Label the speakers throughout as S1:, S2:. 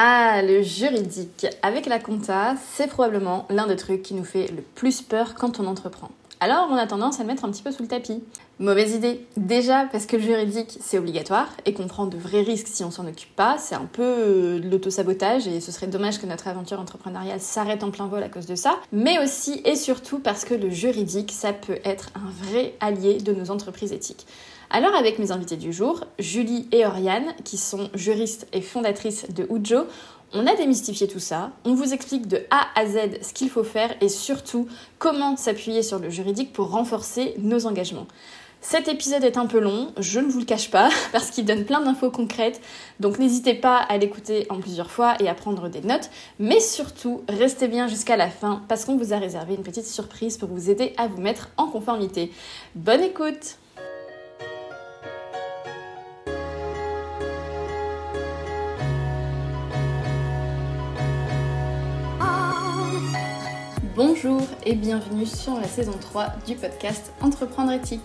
S1: Ah, le juridique. Avec la compta, c'est probablement l'un des trucs qui nous fait le plus peur quand on entreprend. Alors on a tendance à le mettre un petit peu sous le tapis. Mauvaise idée. Déjà parce que le juridique c'est obligatoire et qu'on prend de vrais risques si on s'en occupe pas. C'est un peu euh, de l'autosabotage et ce serait dommage que notre aventure entrepreneuriale s'arrête en plein vol à cause de ça. Mais aussi et surtout parce que le juridique ça peut être un vrai allié de nos entreprises éthiques. Alors avec mes invités du jour, Julie et Oriane, qui sont juristes et fondatrices de Ujo, on a démystifié tout ça, on vous explique de A à Z ce qu'il faut faire et surtout comment s'appuyer sur le juridique pour renforcer nos engagements. Cet épisode est un peu long, je ne vous le cache pas, parce qu'il donne plein d'infos concrètes, donc n'hésitez pas à l'écouter en plusieurs fois et à prendre des notes, mais surtout restez bien jusqu'à la fin parce qu'on vous a réservé une petite surprise pour vous aider à vous mettre en conformité. Bonne écoute Bonjour et bienvenue sur la saison 3 du podcast Entreprendre éthique.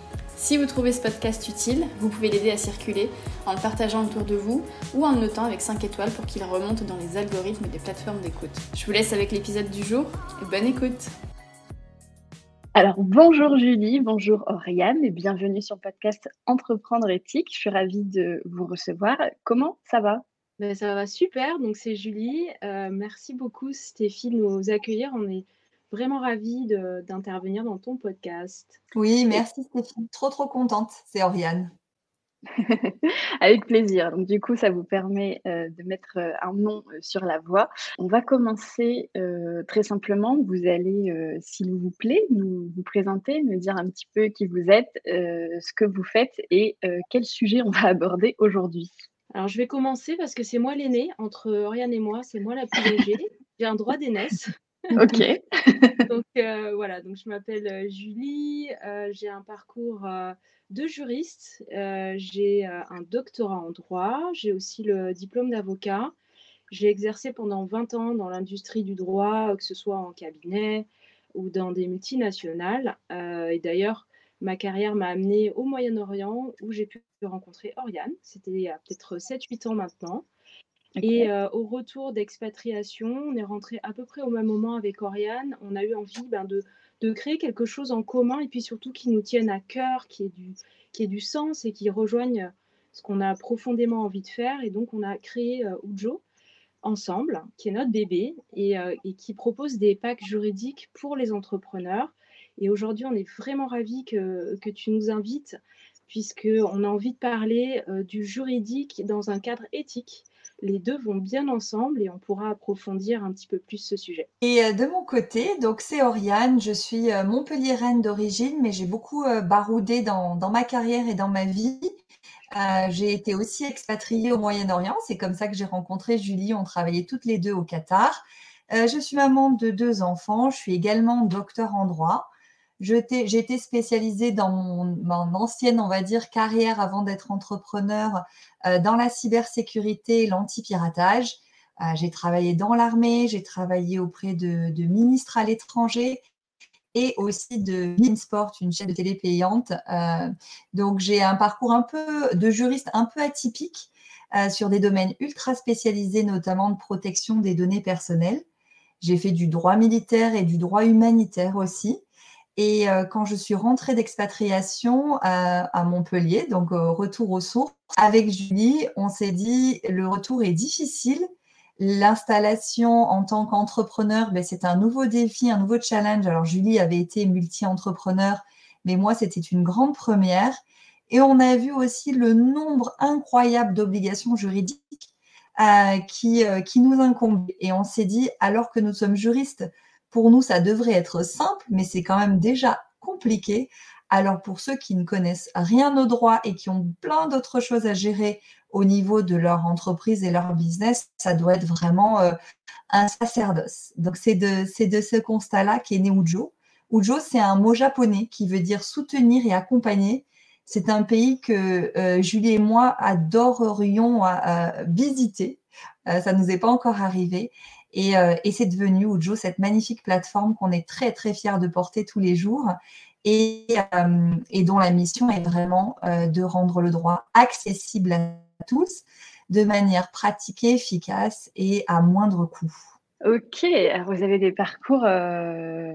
S1: Si vous trouvez ce podcast utile, vous pouvez l'aider à circuler en le partageant autour de vous ou en le notant avec 5 étoiles pour qu'il remonte dans les algorithmes des plateformes d'écoute. Je vous laisse avec l'épisode du jour et bonne écoute. Alors bonjour Julie, bonjour Oriane et bienvenue sur le podcast Entreprendre éthique. Je suis ravie de vous recevoir. Comment ça va?
S2: Ben, Ça va super, donc c'est Julie. Euh, merci beaucoup Stéphie de nous accueillir. On est vraiment ravie d'intervenir dans ton podcast.
S3: Oui, merci Stéphie. Trop, trop contente. C'est Oriane.
S1: Avec plaisir. Donc, du coup, ça vous permet euh, de mettre euh, un nom euh, sur la voix. On va commencer très simplement. Vous allez, s'il vous plaît, nous vous présenter, me dire un petit peu qui vous êtes, ce que vous faites et quel sujet on va aborder aujourd'hui.
S2: Alors, je vais commencer parce que c'est moi l'aînée. Entre Oriane et moi, c'est moi la plus âgée. J'ai un droit d'aînesse.
S1: Ok.
S2: donc euh, voilà, donc je m'appelle euh, Julie, euh, j'ai un parcours de juriste, j'ai un doctorat en droit, j'ai aussi le diplôme d'avocat. J'ai exercé pendant 20 ans dans l'industrie du droit, que ce soit en cabinet ou dans des multinationales. et d'ailleurs, ma carrière m'a amenée au Moyen-Orient où j'ai pu rencontrer Oriane. C'était il y a peut-être 7-8 ans maintenant. Et au retour d'expatriation, on est rentré à peu près au même moment avec Oriane. On a eu envie ben, de, de, créer quelque chose en commun et puis surtout qui nous tienne à cœur, qui ait du, qui ait du sens et qui rejoigne ce qu'on a profondément envie de faire. Et donc, on a créé Ujo ensemble, qui est notre bébé et, et, qui propose des packs juridiques pour les entrepreneurs. Et aujourd'hui, on est vraiment ravis que, que tu nous invites puisqu'on a envie de parler du juridique dans un cadre éthique les deux vont bien ensemble et on pourra approfondir un petit peu plus ce sujet.
S3: Et euh, de mon côté, donc c'est Oriane, je suis euh, montpelliéraine d'origine, mais j'ai beaucoup euh, baroudé dans, ma carrière et dans ma vie. j'ai été aussi expatriée au Moyen-Orient, c'est comme ça que j'ai rencontré Julie, on travaillait toutes les deux au Qatar. je suis maman de deux enfants, je suis également docteur en droit. Été spécialisée dans mon, ancienne, on va dire, carrière avant d'être entrepreneur euh, dans la cybersécurité et l'anti-piratage. Euh, j'ai travaillé dans l'armée, j'ai travaillé auprès de, ministres à l'étranger et aussi de Sport, une chaîne de télé payante. Euh, donc j'ai un parcours un peu de juriste un peu atypique sur des domaines ultra spécialisés, notamment de protection des données personnelles. J'ai fait du droit militaire et du droit humanitaire aussi. Et euh, quand je suis rentrée d'expatriation à, Montpellier, donc retour aux sources, avec Julie, on s'est dit le retour est difficile. L'installation en tant qu'entrepreneur, ben, c'est un nouveau défi, un nouveau challenge. Alors Julie avait été multi-entrepreneur, mais moi, c'était une grande première. Et on a vu aussi le nombre incroyable d'obligations juridiques euh, qui, euh, qui nous incombent. Et on s'est dit, alors que nous sommes juristes, pour nous, ça devrait être simple, mais c'est quand même déjà compliqué. Alors pour ceux qui ne connaissent rien au droit et qui ont plein d'autres choses à gérer au niveau de leur entreprise et leur business, ça doit être vraiment euh, un sacerdoce. Donc c'est de, de ce constat-là qu'est né Ujo. Ujo, c'est un mot japonais qui veut dire soutenir et accompagner. C'est un pays que euh, Julie et moi adorerions visiter. ça ne nous est pas encore arrivé. Et, et c'est devenu Ujo, cette magnifique plateforme qu'on est très très fiers de porter tous les jours et, et dont la mission est vraiment de rendre le droit accessible à tous de manière pratique efficace et à moindre coût.
S4: Ok, alors vous avez des parcours euh,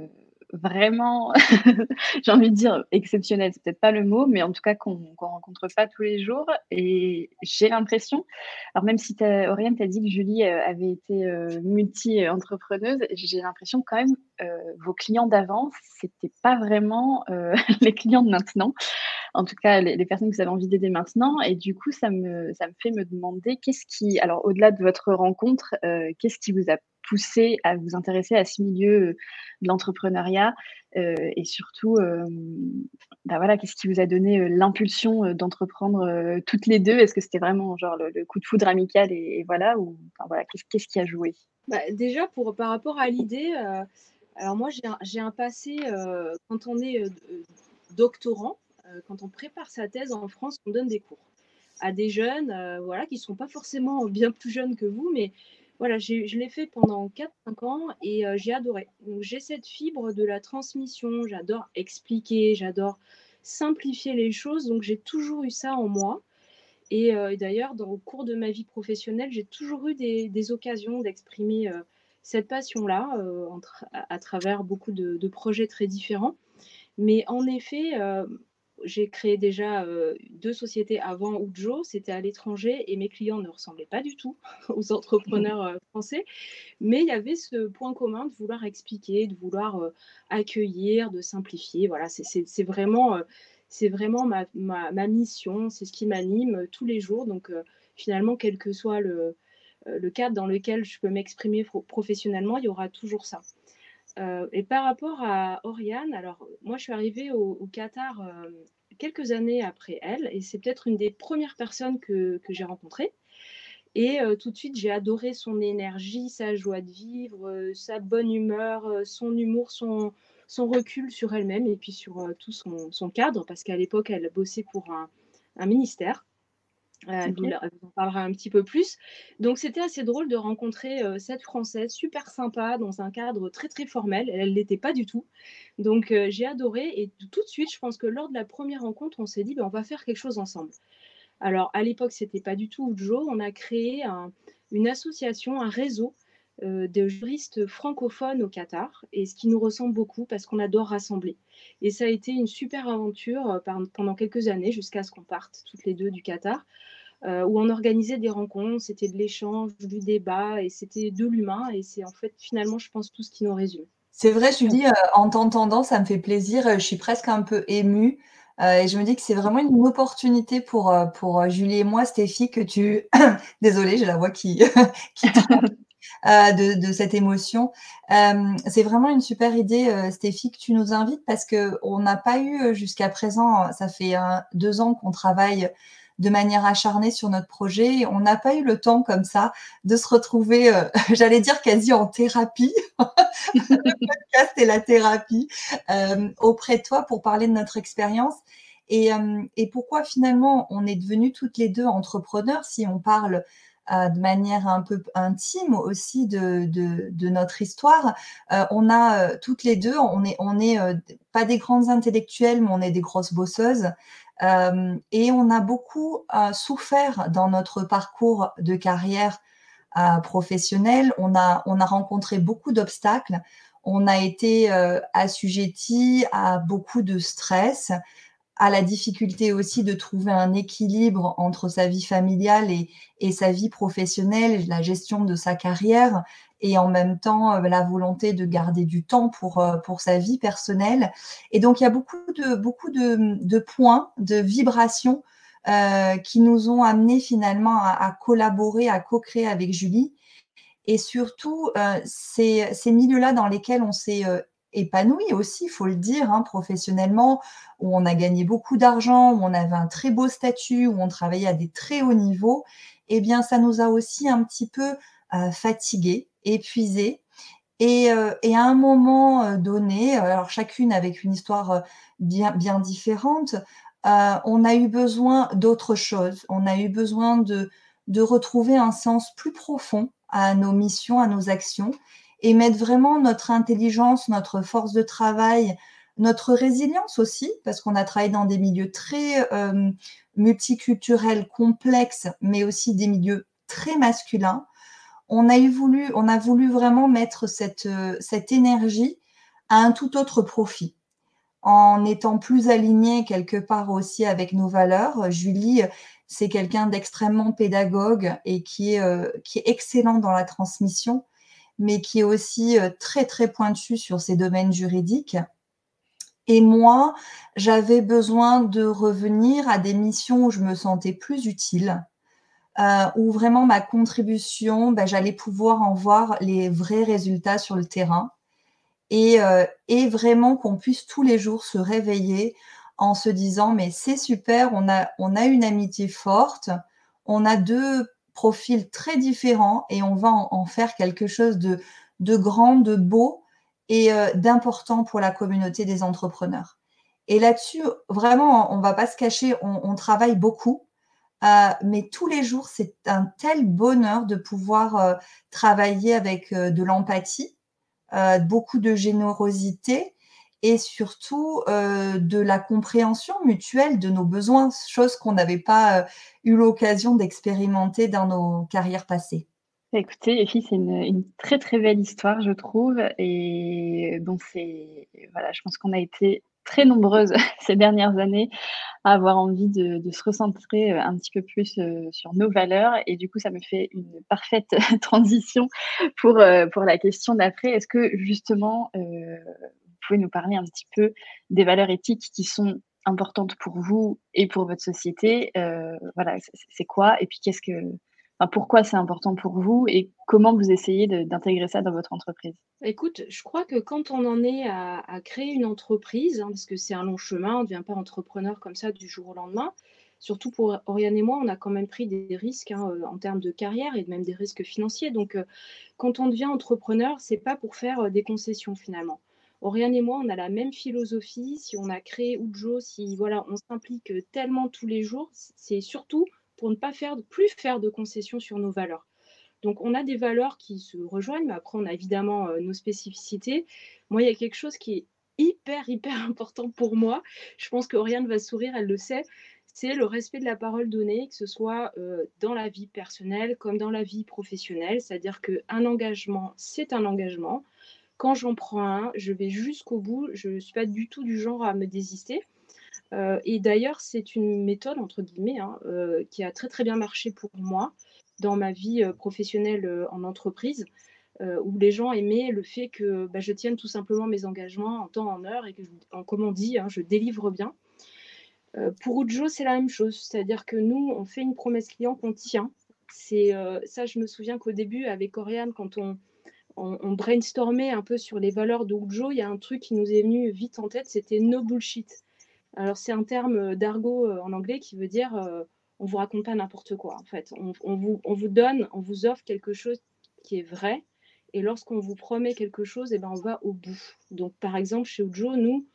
S4: vraiment, j'ai envie de dire exceptionnels, c'est peut-être pas le mot, mais en tout cas qu'on ne rencontre pas tous les jours. Et j'ai l'impression, alors même si Oriane t'a dit que Julie euh, avait été euh, multi-entrepreneuse, j'ai l'impression quand même vos clients d'avant, c'était pas vraiment les clients de maintenant en tout cas les, personnes que vous avez envie d'aider maintenant. Et du coup, ça me, ça me fait me demander qu'est-ce qui, alors au-delà de votre rencontre, euh, qu'est-ce qui vous a poussé à vous intéresser à ce milieu euh, de l'entrepreneuriat euh, et surtout, bah voilà, qu'est-ce qui vous a donné l'impulsion d'entreprendre toutes les deux? Est-ce que c'était vraiment genre le, coup de foudre amical et, voilà ou voilà, qu'est-ce, qui a joué?
S2: Bah, Déjà, pour, par rapport à l'idée, alors moi j'ai un, passé, quand on est doctorant, quand on prépare sa thèse en France, on donne des cours à des jeunes voilà, qui ne sont pas forcément bien plus jeunes que vous, mais voilà, je l'ai fait pendant 4-5 ans et euh, j'ai adoré. J'ai cette fibre de la transmission, j'adore expliquer, j'adore simplifier les choses, donc j'ai toujours eu ça en moi. Et, d'ailleurs, dans le cours de ma vie professionnelle, j'ai toujours eu des, occasions d'exprimer cette passion-là à, travers beaucoup de, projets très différents. Mais en effet, j'ai créé déjà deux sociétés avant Ujo, c'était à l'étranger et mes clients ne ressemblaient pas du tout aux entrepreneurs français, mais il y avait ce point commun de vouloir expliquer, de vouloir accueillir, de simplifier. Voilà, c'est vraiment, c'est vraiment ma, ma, mission, c'est ce qui m'anime tous les jours. Donc finalement, quel que soit le, le cadre dans lequel je peux m'exprimer professionnellement, il y aura toujours ça. Euh, et par rapport à Oriane, alors moi je suis arrivée au, Qatar euh, quelques années après elle, et c'est peut-être une des premières personnes que, j'ai rencontrées. Et euh, tout de suite, j'ai adoré son énergie, sa joie de vivre, sa bonne humeur, son humour, son, recul sur elle-même et puis sur tout son, cadre, parce qu'à l'époque, elle bossait pour un ministère. Euh, elle, vous, en parlera un petit peu plus. Donc c'était assez drôle de rencontrer euh, cette Française super sympa dans un cadre très très formel. Elle ne l'était pas du tout. Donc euh, j'ai adoré et tout de suite, je pense que lors de la première rencontre, on s'est dit ben, on va faire quelque chose ensemble. Alors à l'époque, c'était pas du tout Joe. On a créé une association, un réseau de juristes francophones au Qatar et ce qui nous ressemble beaucoup parce qu'on adore rassembler. Et ça a été une super aventure pendant quelques années jusqu'à ce qu'on parte toutes les deux du Qatar. Euh, où on organisait des rencontres, c'était de l'échange, du débat, et c'était de l'humain, et c'est en fait finalement, je pense, tout ce qui nous résume.
S3: C'est vrai, Julie, euh, en t'entendant, ça me fait plaisir, je suis presque un peu émue, euh, et je me dis que c'est vraiment une opportunité pour, pour Julie et moi, Stéphie, que tu... Désolée, j'ai la voix qui de, de, cette émotion. c'est vraiment une super idée, Stéphie, que tu nous invites parce qu'on n'a pas eu jusqu'à présent, ça fait deux ans qu'on travaille de manière acharnée sur notre projet. On n'a pas eu le temps comme ça de se retrouver, euh, j'allais dire quasi en thérapie. le podcast et la thérapie euh, auprès de toi pour parler de notre expérience. Et, euh, et, pourquoi finalement on est devenus toutes les deux entrepreneurs si on parle de manière un peu intime aussi de, notre histoire. on a toutes les deux, on est, pas des grandes intellectuelles, mais on est des grosses bosseuses. Euh, et on a beaucoup euh, souffert dans notre parcours de carrière euh, professionnelle. On a, on a rencontré beaucoup d'obstacles. On a été assujetti à beaucoup de stress, à la difficulté aussi de trouver un équilibre entre sa vie familiale et, sa vie professionnelle, la gestion de sa carrière et en même temps euh, la volonté de garder du temps pour, euh, pour sa vie personnelle. Et donc, il y a beaucoup de, points, de vibrations euh, qui nous ont amenés finalement à, collaborer, à co-créer avec Julie. Et surtout, ces, ces milieux-là dans lesquels on s'est épanoui aussi, il faut le dire, hein, professionnellement, où on a gagné beaucoup d'argent, où on avait un très beau statut, où on travaillait à des très hauts niveaux, eh bien, ça nous a aussi un petit peu euh, fatigués, épuisés. Et, et, à un moment donné, alors chacune avec une histoire bien, bien différente, on a eu besoin d'autre chose. On a eu besoin de, de retrouver un sens plus profond à nos missions, à nos actions, et mettre vraiment notre intelligence, notre force de travail, notre résilience aussi, parce qu'on a travaillé dans des milieux très euh, multiculturels, complexes, mais aussi des milieux très masculins. On a, voulu, on a voulu vraiment mettre cette, euh, cette énergie à un tout autre profit, en étant plus aligné quelque part aussi avec nos valeurs. Julie, c'est quelqu'un d'extrêmement pédagogue et qui est, euh, qui est excellent dans la transmission, mais qui est aussi très, très pointu sur ces domaines juridiques. Et moi, j'avais besoin de revenir à des missions où je me sentais plus utile, euh, où vraiment ma contribution, ben, j'allais pouvoir en voir les vrais résultats sur le terrain. Et, euh, et vraiment qu'on puisse tous les jours se réveiller en se disant, mais c'est super, on a, on a une amitié forte, on a deux profils très différents et on va en, faire quelque chose de, de grand, de beau et euh, d'important pour la communauté des entrepreneurs. Et là-dessus, vraiment, on ne va pas se cacher, on, travaille beaucoup, euh, mais tous les jours, c'est un tel bonheur de pouvoir euh, travailler avec de l'empathie, beaucoup de générosité et surtout de la compréhension mutuelle de nos besoins, chose qu'on n'avait pas eu l'occasion d'expérimenter dans nos carrières passées.
S4: Écoutez, filles, c'est une, très très belle histoire, je trouve. Et donc, c'est voilà, je pense qu'on a été très nombreuses ces dernières années à avoir envie de, se recentrer euh, un petit peu plus euh, sur nos valeurs. Et du coup, ça me fait une parfaite transition pour, euh, pour la question d'après. Est-ce que justement, pouvez nous parler un petit peu des valeurs éthiques qui sont importantes pour vous et pour votre société Voilà, c'est quoi Et puis, qu'est-ce que pourquoi c'est important pour vous et comment vous essayez d'intégrer ça dans votre entreprise?
S2: Écoute, je crois que quand on en est à, créer une entreprise, hein, parce que c'est un long chemin, on ne devient pas entrepreneur comme ça du jour au lendemain. Surtout pour Oriane et moi, on a quand même pris des risques hein, euh, en termes de carrière et même des risques financiers. Donc, euh, quand on devient entrepreneur, c'est pas pour faire euh, des concessions finalement. Oriane et moi, on a la même philosophie. Si on a créé Ujo, si voilà, on s'implique tellement tous les jours, c'est surtout pour ne pas faire, plus faire de concessions sur nos valeurs. Donc, on a des valeurs qui se rejoignent, mais après, on a évidemment euh, nos spécificités. Moi, il y a quelque chose qui est hyper, hyper important pour moi. Je pense qu'Oriane va sourire, elle le sait. C'est le respect de la parole donnée, que ce soit euh, dans la vie personnelle comme dans la vie professionnelle. C'est-à-dire qu'un engagement, c'est un engagement. Quand j'en prends un, je vais jusqu'au bout. Je ne suis pas du tout du genre à me désister. Euh, et d'ailleurs, c'est une méthode, entre guillemets, hein, euh, qui a très très bien marché pour moi dans ma vie euh, professionnelle en entreprise, où les gens aimaient le fait que bah, je tienne tout simplement mes engagements en temps, en heure, et que, en, comme on dit, hein, je délivre bien. pour Ujo, c'est la même chose, c'est-à-dire que nous, on fait une promesse client qu'on tient. C'est ça, je me souviens qu'au début, avec Oriane, quand on, on, brainstormait un peu sur les valeurs de Ujo, il y a un truc qui nous est venu vite en tête, c'était no bullshit. Alors, c'est un terme euh, d'argot euh, en anglais qui veut dire euh, on vous raconte pas n'importe quoi. En fait, on, vous, on, vous, donne, on vous offre quelque chose qui est vrai. Et lorsqu'on vous promet quelque chose, et eh ben, on va au bout. Donc, par exemple, chez Ujo, nous,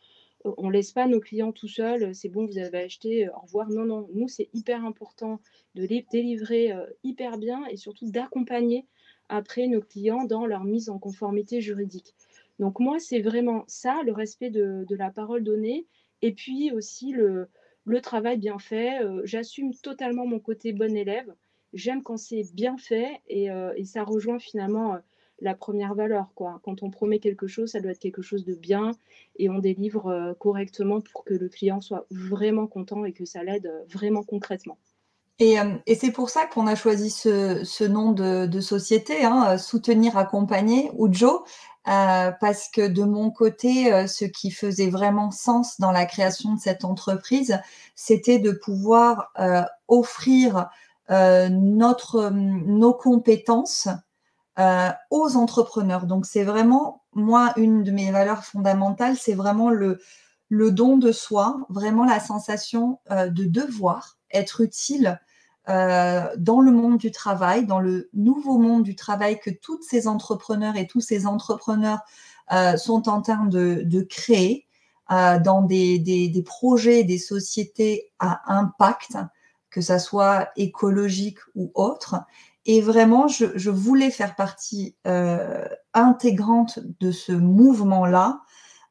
S2: on ne laisse pas nos clients tout seuls. C'est bon, vous avez acheté, au revoir. Non, non, nous, c'est hyper important de les délivrer hyper bien et surtout d'accompagner après nos clients dans leur mise en conformité juridique. Donc, moi, c'est vraiment ça, le respect de, la parole donnée et puis aussi le, travail bien fait. Euh, j'assume totalement mon côté bon élève. J'aime quand c'est bien fait et, euh, ça rejoint finalement euh, la première valeur. Quoi. Quand on promet quelque chose, ça doit être quelque chose de bien et on délivre correctement pour que le client soit vraiment content et que ça l'aide vraiment concrètement.
S3: Et, et c'est pour ça qu'on a choisi ce, nom de, société, hein, Soutenir, Accompagner, ou Joe, euh, parce que de mon côté, euh, ce qui faisait vraiment sens dans la création de cette entreprise, c'était de pouvoir euh, offrir nos compétences aux entrepreneurs. Donc c'est vraiment, moi, une de mes valeurs fondamentales, c'est vraiment le, le don de soi, vraiment la sensation de devoir être utile dans le monde du travail, dans le nouveau monde du travail que toutes ces entrepreneurs et tous ces entrepreneurs sont en train de, créer dans des, projets, des sociétés à impact, que ça soit écologique ou autre. Et vraiment, je, voulais faire partie euh, intégrante de ce mouvement-là.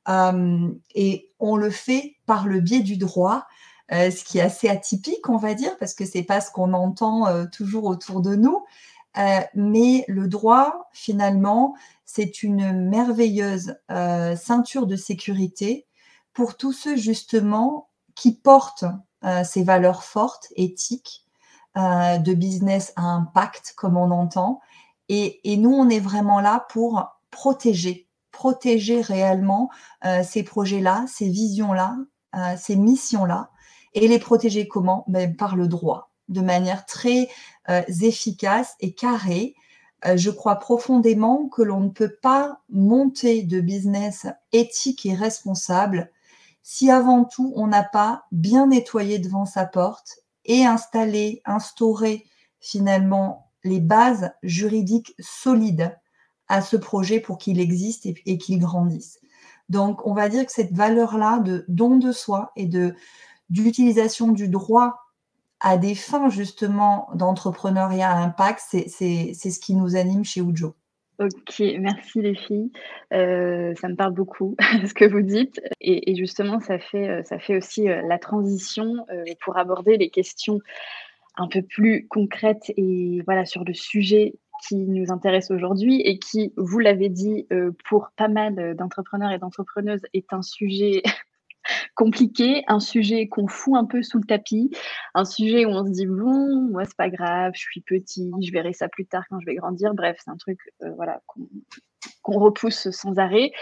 S3: Euh, et on le fait par le biais du droit, euh, ce qui est assez atypique, on va dire, parce que c'est pas ce qu'on entend toujours autour de nous. mais le droit, finalement, c'est une merveilleuse ceinture de sécurité pour tous ceux justement qui portent ces valeurs fortes, éthiques, euh, de business à impact, comme on entend. Et, nous, on est vraiment là pour protéger, protéger réellement euh, ces projets-là, ces visions-là, euh, ces missions-là. Et les protéger comment? Ben, Par le droit, de manière très efficace et carrée. je crois profondément que l'on ne peut pas monter de business éthique et responsable si avant tout on n'a pas bien nettoyé devant sa porte et installer, instaurer finalement les bases juridiques solides à ce projet pour qu'il existe et, qu'il grandisse. Donc, on va dire que cette valeur-là de don de soi et de d'utilisation du droit à des fins justement d'entrepreneuriat à impact, c'est ce qui nous anime chez Ujo.
S4: Ok, merci les filles. Euh, ça me parle beaucoup ce que vous dites. Et, justement, ça fait, euh, aussi euh, la transition pour aborder les questions un peu plus concrètes et voilà sur le sujet qui nous intéresse aujourd'hui et qui, vous l'avez dit, pour pas mal d'entrepreneurs et d'entrepreneuses, est un sujet compliqué, un sujet qu'on fout un peu sous le tapis, un sujet où on se dit bon, moi c'est pas grave, je suis petit, je verrai ça plus tard quand je vais grandir. Bref, c'est un truc euh, voilà qu'on repousse sans arrêt.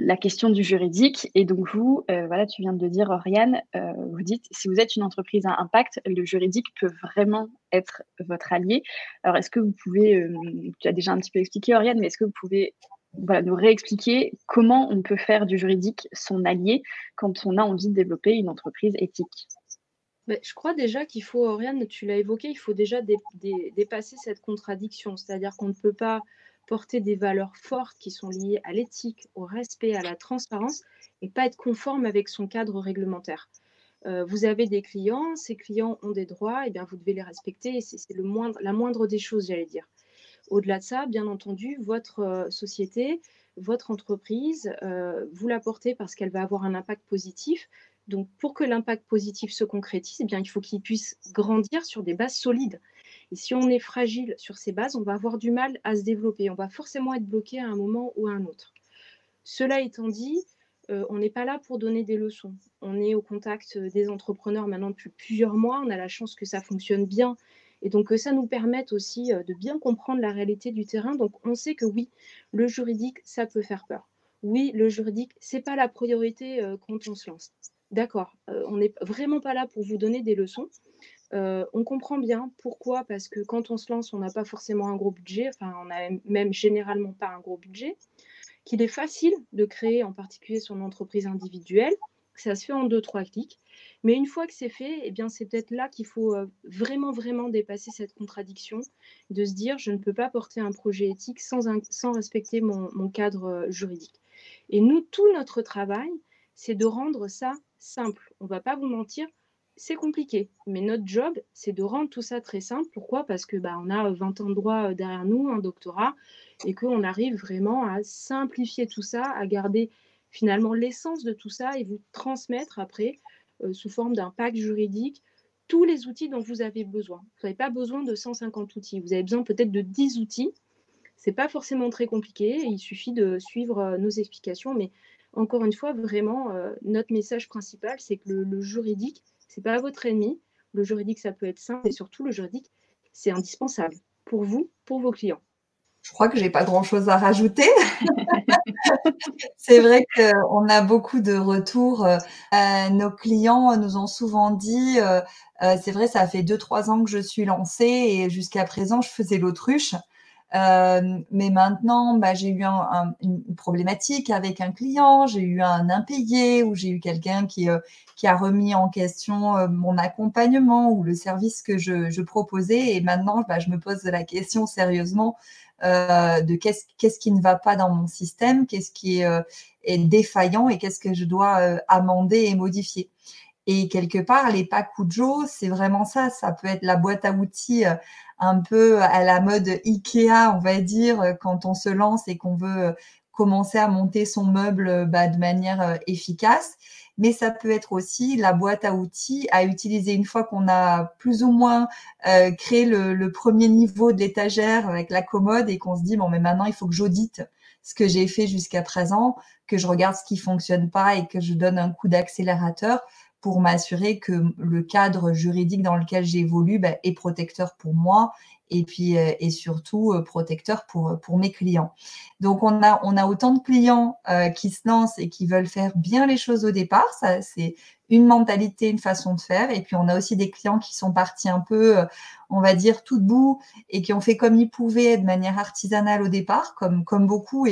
S4: La question du juridique et donc vous, euh, voilà, tu viens de dire Oriane, euh, vous dites si vous êtes une entreprise à impact, le juridique peut vraiment être votre allié. Alors est-ce que vous pouvez, tu as déjà un petit peu expliqué Oriane, mais est-ce que vous pouvez nous réexpliquer comment on peut faire du juridique son allié quand on a envie de développer une entreprise éthique.
S2: je crois déjà qu'il faut, Oriane, tu l'as évoqué, il faut déjà dépasser cette contradiction. C'est-à-dire qu'on ne peut pas porter des valeurs fortes qui sont liées à l'éthique, au respect, à la transparence et pas être conforme avec son cadre réglementaire. Euh, vous avez des clients, ces clients ont des droits, et bien vous devez les respecter. C'est moindre, la moindre des choses, j'allais dire. Au-delà de ça, bien entendu, votre euh, société, votre entreprise, euh, vous la portez parce qu'elle va avoir un impact positif. Donc, pour que l'impact positif se concrétise, eh bien, il faut qu'il puisse grandir sur des bases solides. Et si on est fragile sur ces bases, on va avoir du mal à se développer. On va forcément être bloqué à un moment ou à un autre. Cela étant dit, euh, on n'est pas là pour donner des leçons. On est au contact des entrepreneurs maintenant depuis plusieurs mois. On a la chance que ça fonctionne bien et donc, ça nous permet aussi de bien comprendre la réalité du terrain. Donc, on sait que oui, le juridique, ça peut faire peur. Oui, le juridique, c'est pas la priorité quand on se lance. D'accord, on n'est vraiment pas là pour vous donner des leçons. on comprend bien pourquoi, parce que quand on se lance, on n'a pas forcément un gros budget, enfin, on n'a même généralement pas un gros budget, qu'il est facile de créer en particulier son entreprise individuelle. Ça se fait en deux, trois clics. Mais une fois que c'est fait, eh bien, c'est peut-être là qu'il faut vraiment, vraiment dépasser cette contradiction, de se dire, je ne peux pas porter un projet éthique sans, respecter mon, cadre juridique. Et nous, tout notre travail, c'est de rendre ça simple. On ne va pas vous mentir, c'est compliqué. Mais notre job, c'est de rendre tout ça très simple. Pourquoi? Parce que bah, on a 20 ans de droit derrière nous, un doctorat, et qu'on arrive vraiment à simplifier tout ça, à garder finalement l'essence de tout ça et vous transmettre après euh, sous forme d'un pack juridique tous les outils dont vous avez besoin. Vous n'avez pas besoin de 150 outils, vous avez besoin peut-être de 10 outils. Ce n'est pas forcément très compliqué, il suffit de suivre euh, nos explications, mais encore une fois, vraiment, euh, notre message principal, c'est que le, juridique, ce n'est pas votre ennemi. Le juridique, ça peut être simple, et surtout, le juridique, c'est indispensable pour vous, pour vos clients.
S3: Je crois que j'ai pas grand-chose à rajouter. c'est vrai qu'on a beaucoup de retours. Euh, nos clients nous ont souvent dit, euh, euh, c'est vrai, ça fait deux trois ans que je suis lancée et jusqu'à présent je faisais l'autruche. Euh, mais maintenant, bah, j'ai eu une problématique avec un client, j'ai eu un impayé ou j'ai eu quelqu'un qui, euh, a remis en question euh, mon accompagnement ou le service que je, proposais. Et maintenant, bah, je me pose la question sérieusement de qu'est-ce qui ne va pas dans mon système, qu'est-ce qui est, défaillant et qu'est-ce que je dois amender et modifier. Et quelque part, les Pakujo, c'est vraiment ça. Ça peut être la boîte à outils un peu à la mode Ikea, on va dire, euh, quand on se lance et qu'on veut euh, commencer à monter son meuble euh, bah, de manière efficace. Mais ça peut être aussi la boîte à outils à utiliser une fois qu'on a plus ou moins créé le, premier niveau de l'étagère avec la commode et qu'on se dit bon mais maintenant il faut que j'audite ce que j'ai fait jusqu'à présent, que je regarde ce qui fonctionne pas et que je donne un coup d'accélérateur pour m'assurer que le cadre juridique dans lequel j'évolue bah, est protecteur pour moi et puis euh, surtout euh, protecteur pour pour mes clients. Donc on a autant de clients euh, qui se lancent et qui veulent faire bien les choses au départ, ça c'est une mentalité, une façon de faire et puis on a aussi des clients qui sont partis un peu on va dire tout debout et qui ont fait comme ils pouvaient de manière artisanale au départ comme comme beaucoup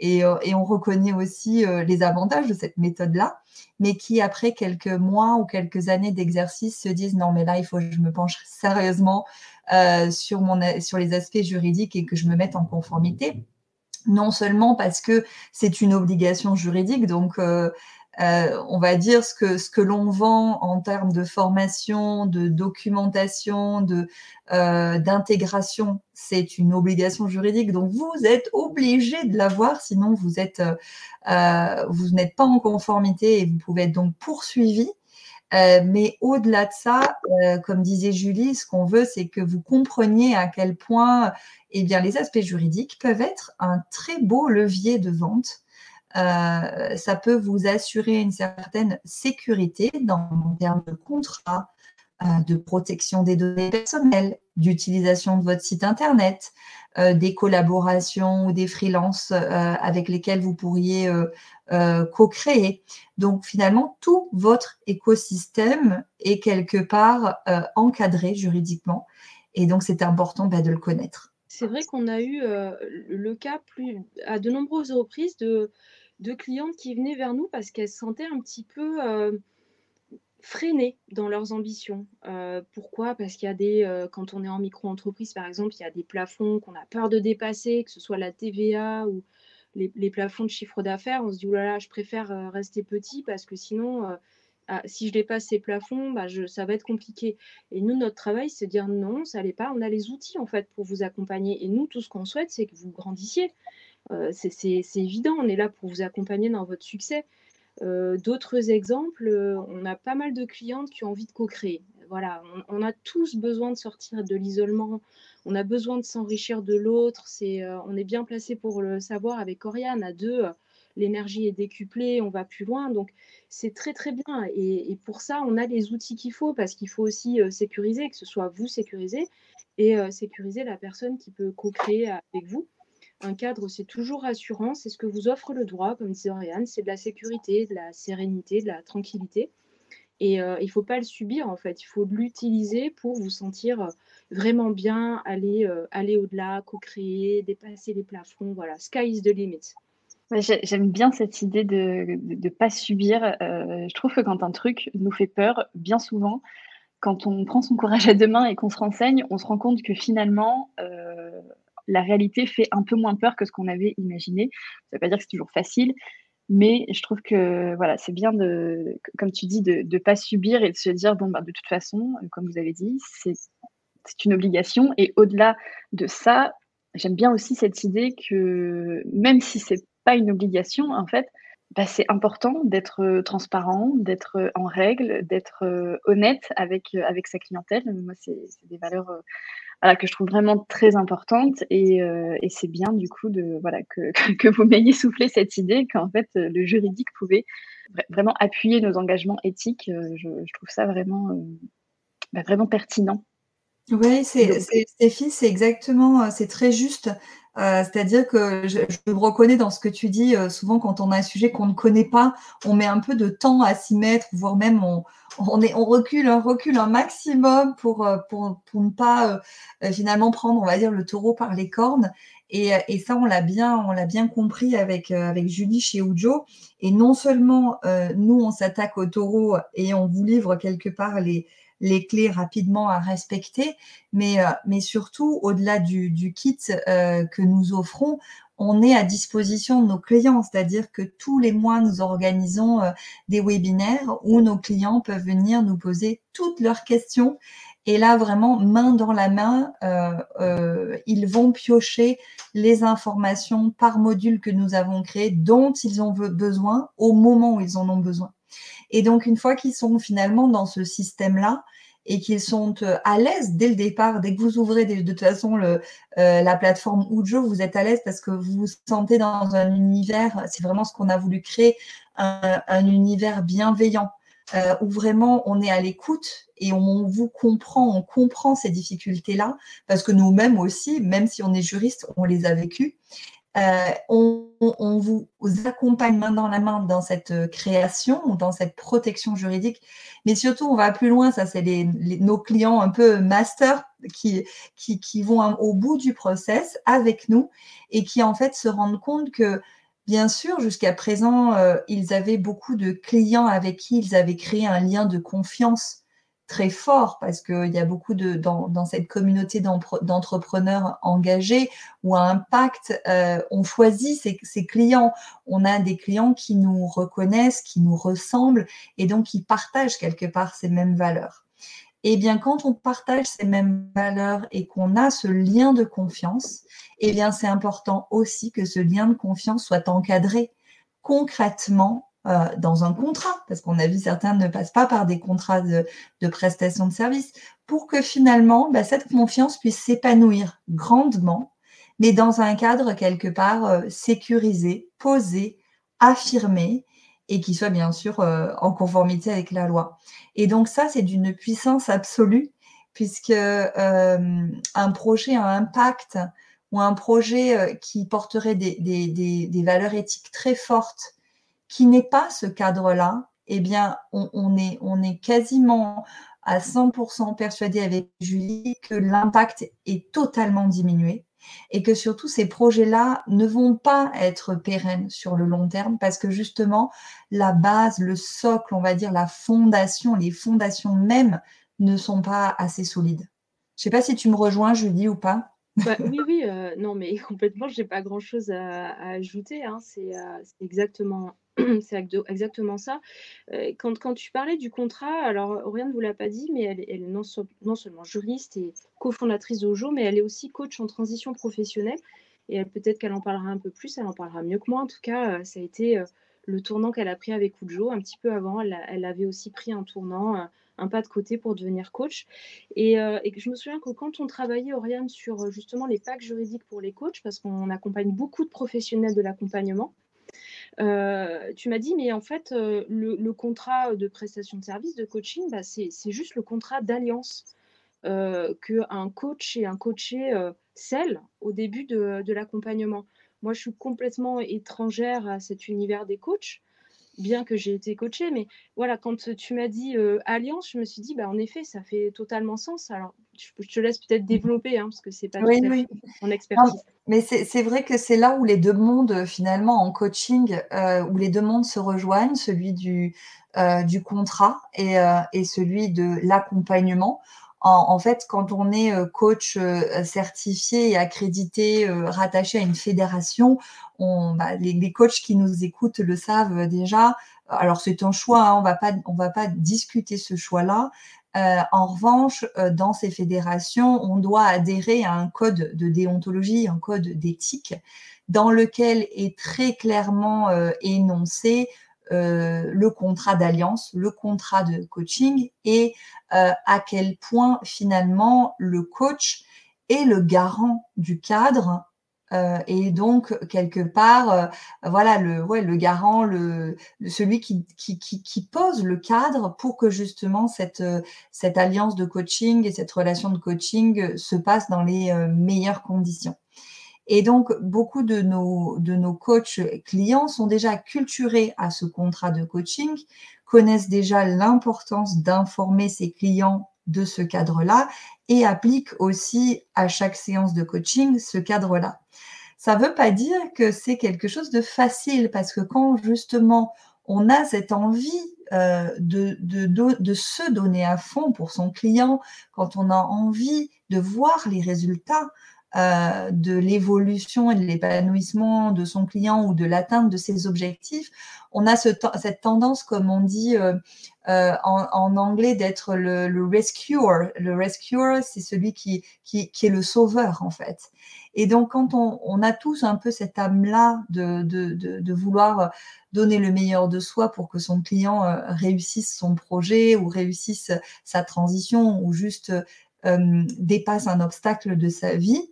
S3: et, et on reconnaît aussi les avantages de cette méthode là mais qui, après quelques mois ou quelques années d'exercice, se disent non, mais là, il faut que je me penche sérieusement euh, sur, mon, sur les aspects juridiques et que je me mette en conformité. Non seulement parce que c'est une obligation juridique, donc euh, euh, on va dire ce que, ce que l'on vend en termes de formation, de documentation, euh, d'intégration, c'est une obligation juridique. Donc vous êtes obligé de l'avoir, sinon euh, vous n'êtes pas en conformité et vous pouvez être donc poursuivi. mais au-delà de ça, comme disait Julie, ce qu'on veut, c'est que vous compreniez à quel point eh bien, les aspects juridiques peuvent être un très beau levier de vente euh, ça peut vous assurer une certaine sécurité dans termes de contrat, euh, de protection des données personnelles, d'utilisation de votre site internet, euh, des collaborations ou des freelances avec lesquels vous pourriez co-créer. Donc finalement, tout votre écosystème est quelque part encadré juridiquement. Et donc, c'est important bah, de le connaître.
S2: C'est vrai qu'on a eu le cas à de nombreuses reprises de, de clientes qui venaient vers nous parce qu'elles se sentaient un petit peu euh, freinées dans leurs ambitions. Euh, pourquoi? Parce qu'il y a des, euh, quand on est en micro-entreprise par exemple, il y a des plafonds qu'on a peur de dépasser, que ce soit la TVA ou les, plafonds de chiffre d'affaires. On se dit, oh là là, je préfère rester petit parce que sinon, ah, si je dépasse ces plafonds, bah, ça va être compliqué. Et nous, notre travail, c'est de dire non, ça n'allait pas. On a les outils en fait pour vous accompagner. Et nous, tout ce qu'on souhaite, c'est que vous grandissiez. Euh, c'est évident, on est là pour vous accompagner dans votre succès. Euh, d'autres exemples, euh, on a pas mal de clientes qui ont envie de co-créer. Voilà, on, a tous besoin de sortir de l'isolement, on a besoin de s'enrichir de l'autre. On est bien placé pour le savoir avec Oriane. À deux, l'énergie est décuplée, on va plus loin. Donc, c'est très très bien. Et, et, pour ça, on a les outils qu'il faut parce qu'il faut aussi sécuriser, que ce soit vous sécuriser et sécuriser la personne qui peut co-créer avec vous. Un cadre, c'est toujours rassurant, c'est ce que vous offre le droit, comme disait Oriane, c'est de la sécurité, de la sérénité, de la tranquillité. Et euh, il ne faut pas le subir, en fait, il faut l'utiliser pour vous sentir vraiment bien, aller, euh, aller au-delà, co-créer, dépasser les plafonds. Voilà, sky is the limit.
S4: J'aime bien cette idée de ne pas subir. Euh, je trouve que quand un truc nous fait peur, bien souvent, quand on prend son courage à deux mains et qu'on se renseigne, on se rend compte que finalement, la réalité fait un peu moins peur que ce qu'on avait imaginé. Ça ne veut pas dire que c'est toujours facile, mais je trouve que voilà, c'est bien de, comme tu dis, de ne pas subir et de se dire bon bah de toute façon, comme vous avez dit, c'est c'est une obligation. Et au-delà de ça, j'aime bien aussi cette idée que même si c'est pas une obligation, en fait, bah, c'est important d'être transparent, d'être en règle, d'être honnête avec, avec sa clientèle. Moi, c'est des valeurs que je trouve vraiment très importante. Et, euh, et c'est bien du coup de, voilà, que, que vous m'ayez soufflé cette idée qu'en fait le juridique pouvait vraiment appuyer nos engagements éthiques. Je, je trouve ça vraiment, euh, bah, vraiment pertinent.
S3: Oui, c'est Stéphie, c'est exactement, c'est très juste. Euh, c'est-à-dire que je, me reconnais dans ce que tu dis. Euh, souvent, quand on a un sujet qu'on ne connaît pas, on met un peu de temps à s'y mettre, voire même on, on, est, on recule, un recule un maximum pour, euh, pour, pour ne pas finalement prendre, on va dire, le taureau par les cornes. Et, et ça, on l'a bien, on l'a bien compris avec, avec Julie chez Ujo. Et non seulement nous, on s'attaque au taureau et on vous livre quelque part les, les clés rapidement à respecter, mais, euh, mais surtout, au-delà du, du, kit euh, que nous offrons, on est à disposition de nos clients, c'est-à-dire que tous les mois, nous organisons euh, des webinaires où nos clients peuvent venir nous poser toutes leurs questions. Et là, vraiment, main dans la main, ils vont piocher les informations par module que nous avons créé, dont ils ont besoin au moment où ils en ont besoin. Et donc, une fois qu'ils sont finalement dans ce système-là, et qu'ils sont euh, à l'aise dès le départ, dès que vous ouvrez de, toute façon euh, la plateforme Ujo, vous êtes à l'aise parce que vous vous sentez dans un univers, c'est vraiment ce qu'on a voulu créer, un, un univers bienveillant, euh, où vraiment on est à l'écoute et on vous comprend, on comprend ces difficultés-là, parce que nous-mêmes aussi, même si on est juriste, on les a vécues. Euh, on, vous accompagne main dans la main dans cette euh, création ou dans cette protection juridique, mais surtout on va plus loin. Ça, c'est nos clients un peu master qui, qui, qui vont au bout du process avec nous et qui en fait se rendent compte que Bien sûr, jusqu'à présent, euh, ils avaient beaucoup de clients avec qui ils avaient créé un lien de confiance très fort parce qu'il y a beaucoup de dans, cette communauté d'entrepreneurs engagés ou à impact, euh, on choisit ses, clients. On a des clients qui nous reconnaissent, qui nous ressemblent et donc qui partagent quelque part ces mêmes valeurs. Et eh bien, quand on partage ces mêmes valeurs et qu'on a ce lien de confiance, et eh bien, c'est important aussi que ce lien de confiance soit encadré concrètement euh, dans un contrat, parce qu'on a vu certains ne passent pas par des contrats de, de prestation de services, pour que finalement bah, cette confiance puisse s'épanouir grandement, mais dans un cadre quelque part euh, sécurisé, posé, affirmé, et qui soit bien sûr euh, en conformité avec la loi. Et donc ça, c'est d'une puissance absolue, puisque un projet à impact ou un projet qui porterait des, des, des valeurs éthiques très fortes, qui n'est pas ce cadre-là, eh bien, on, est, quasiment à 100% persuadé avec Julie que l'impact est totalement diminué et que surtout ces projets-là ne vont pas être pérennes sur le long terme parce que justement la base, le socle, on va dire la fondation, les fondations mêmes ne sont pas assez solides. Je ne sais pas si tu me rejoins, Julie, ou pas.
S2: Bah, oui, oui, euh, non, mais complètement, je n'ai pas grand-chose à, ajouter. Hein. C'est c'est exactement c'est exactement ça. Quand, tu parlais du contrat, alors rien ne vous l'a pas dit, mais elle, est non, seulement juriste et cofondatrice d'Ojo, mais elle est aussi coach en transition professionnelle. Et peut-être qu'elle en parlera un peu plus, elle en parlera mieux que moi. En tout cas, ça a été le tournant qu'elle a pris avec Ujo. Un petit peu avant, elle, elle avait aussi pris un tournant, un pas de côté pour devenir coach. Et, et, je me souviens que quand on travaillait, Oriane, sur justement les packs juridiques pour les coachs, parce qu'on accompagne beaucoup de professionnels de l'accompagnement, euh, tu m'as dit, mais en fait, euh, le, contrat de prestation de service, de coaching, bah, c'est juste le contrat d'alliance euh, qu'un coach et un coaché scellent au début de, de l'accompagnement. Moi, je suis complètement étrangère à cet univers des coachs bien que j'ai été coachée, mais voilà, quand tu m'as dit euh, alliance, je me suis dit, bah, en effet, ça fait totalement sens. Alors, je, te laisse peut-être développer, hein, parce que c'est pas oui, oui. mon expertise.
S3: mais c'est vrai que c'est là où les deux mondes, finalement, en coaching, euh, où les deux mondes se rejoignent, celui du, euh, du contrat et, et celui de l'accompagnement. En, fait, quand on est coach certifié et accrédité, rattaché à une fédération, on, bah, les, coachs qui nous écoutent le savent déjà. Alors c'est un choix, hein, on va pas, va pas discuter ce choix-là. en revanche, dans ces fédérations, on doit adhérer à un code de déontologie, un code d'éthique, dans lequel est très clairement énoncé euh, le contrat d'alliance, le contrat de coaching et euh, à quel point finalement le coach est le garant du cadre euh, et donc quelque part voilà le ouais, le garant celui qui, pose le cadre pour que justement cette alliance de coaching et cette relation de coaching se passe dans les meilleures conditions Et donc, beaucoup de nos, de coachs clients sont déjà culturés à ce contrat de coaching, connaissent déjà l'importance d'informer ses clients de ce cadre-là et appliquent aussi à chaque séance de coaching ce cadre-là. Ça ne veut pas dire que c'est quelque chose de facile parce que quand justement on a cette envie euh, de, se donner à fond pour son client, quand on a envie de voir les résultats, euh, de l'évolution et de l'épanouissement de son client ou de l'atteinte de ses objectifs, on a ce, cette tendance, comme on dit euh, euh, en, anglais, d'être le, rescuer. Le rescuer, c'est celui qui, qui, est le sauveur, en fait. Et donc, quand on, on a tous un peu cette âme-là de, de, de, vouloir donner le meilleur de soi pour que son client réussisse son projet ou réussisse sa transition ou juste dépasse un obstacle de sa vie,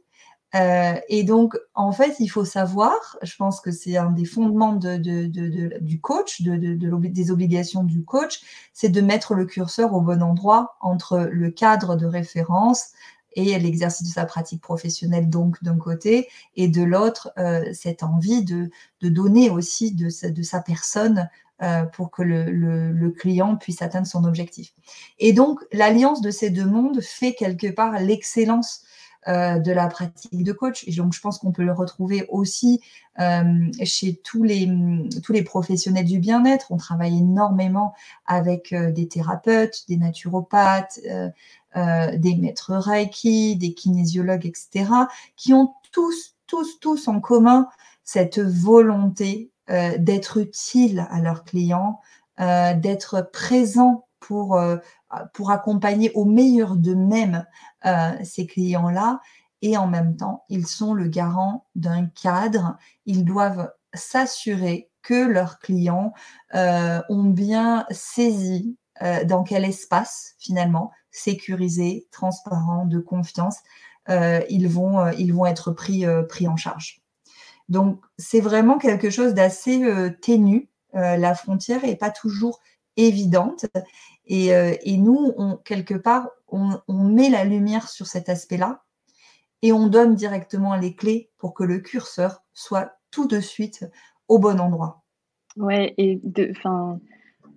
S3: euh, et donc, en fait, il faut savoir, je pense que c'est un des fondements de, de, de, du coach, des obligations du coach, c'est de mettre le curseur au bon endroit entre le cadre de référence et l'exercice de sa pratique professionnelle, donc d'un côté, et de l'autre, euh, cette envie de, donner aussi de sa, personne euh, pour que le, client puisse atteindre son objectif. Et donc, l'alliance de ces deux mondes fait quelque part l'excellence euh, de la pratique de coach. Et donc, je pense qu'on peut le retrouver aussi euh, chez tous les, tous les professionnels du bien-être. On travaille énormément avec euh, des thérapeutes, des naturopathes, des maîtres Reiki, des kinésiologues, etc., qui ont tous, tous, tous en commun cette volonté d'être utile à leurs clients, d'être présent pour, pour accompagner au meilleur d'eux-mêmes euh, ces clients-là. Et en même temps, ils sont le garant d'un cadre. Ils doivent s'assurer que leurs clients euh, ont bien saisi euh, dans quel espace, finalement, sécurisé, transparent, de confiance, ils, vont, ils vont être pris, pris en charge. Donc, c'est vraiment quelque chose d'assez ténu. la frontière n'est pas toujours évidente. Et, et nous, quelque part, on, met la lumière sur cet aspect-là et on donne directement les clés pour que le curseur soit tout de suite au bon endroit.
S4: Ouais, et enfin,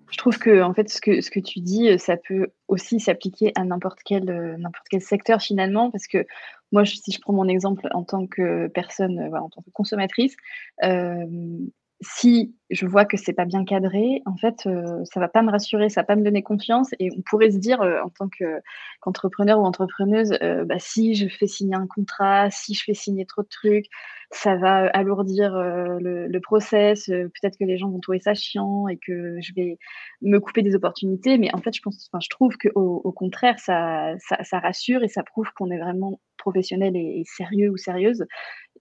S4: je trouve que en fait, ce que, tu dis, ça peut aussi s'appliquer à n'importe quel, n'importe quel secteur finalement, parce que moi, si je prends mon exemple en tant que personne, en tant que consommatrice, euh, si je vois que c'est pas bien cadré, en fait, euh, ça va pas me rassurer, ça va pas me donner confiance. Et on pourrait se dire, euh, en tant qu'entrepreneur ou entrepreneuse, euh, bah, si je fais signer un contrat, si je fais signer trop de trucs, ça va alourdir le, process. Peut-être que les gens vont trouver ça chiant et que je vais me couper des opportunités. Mais en fait, je pense, je trouve que au, au contraire, ça, ça, rassure et ça prouve qu'on est vraiment professionnel et, sérieux ou sérieuse.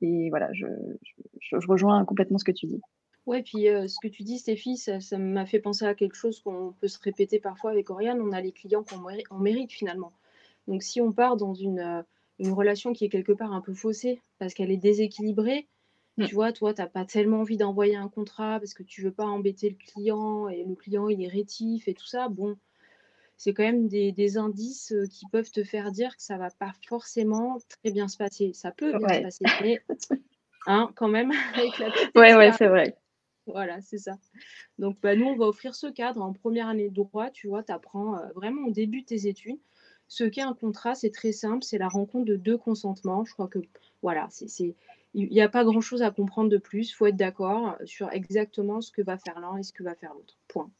S4: Et voilà, je rejoins complètement ce que tu dis.
S2: Ouais, puis ce que tu dis, Stéphie, ça, m'a fait penser à quelque chose qu'on peut se répéter parfois avec Oriane. On a les clients qu'on mérite, finalement. Donc, si on part dans une, une, relation qui est quelque part un peu faussée parce qu'elle est déséquilibrée, mmh. tu vois, toi, tu n'as pas tellement envie d'envoyer un contrat parce que tu veux pas embêter le client et le client, il est rétif et tout ça. Bon, c'est quand même des, des, indices qui peuvent te faire dire que ça va pas forcément très bien se passer. Ça peut bien se passer, mais hein, quand même, avec la
S4: Ouais, ouais, c'est vrai.
S2: Voilà, c'est ça. Donc, bah, nous, on va offrir ce cadre en première année de droit. Tu vois, tu apprends euh, vraiment au début de tes études. Ce qu'est un contrat, c'est très simple. C'est la rencontre de deux consentements. Je crois que, voilà, c'est, il n'y a pas grand-chose à comprendre de plus. Il faut être d'accord sur exactement ce que va faire l'un et ce que va faire l'autre. Point.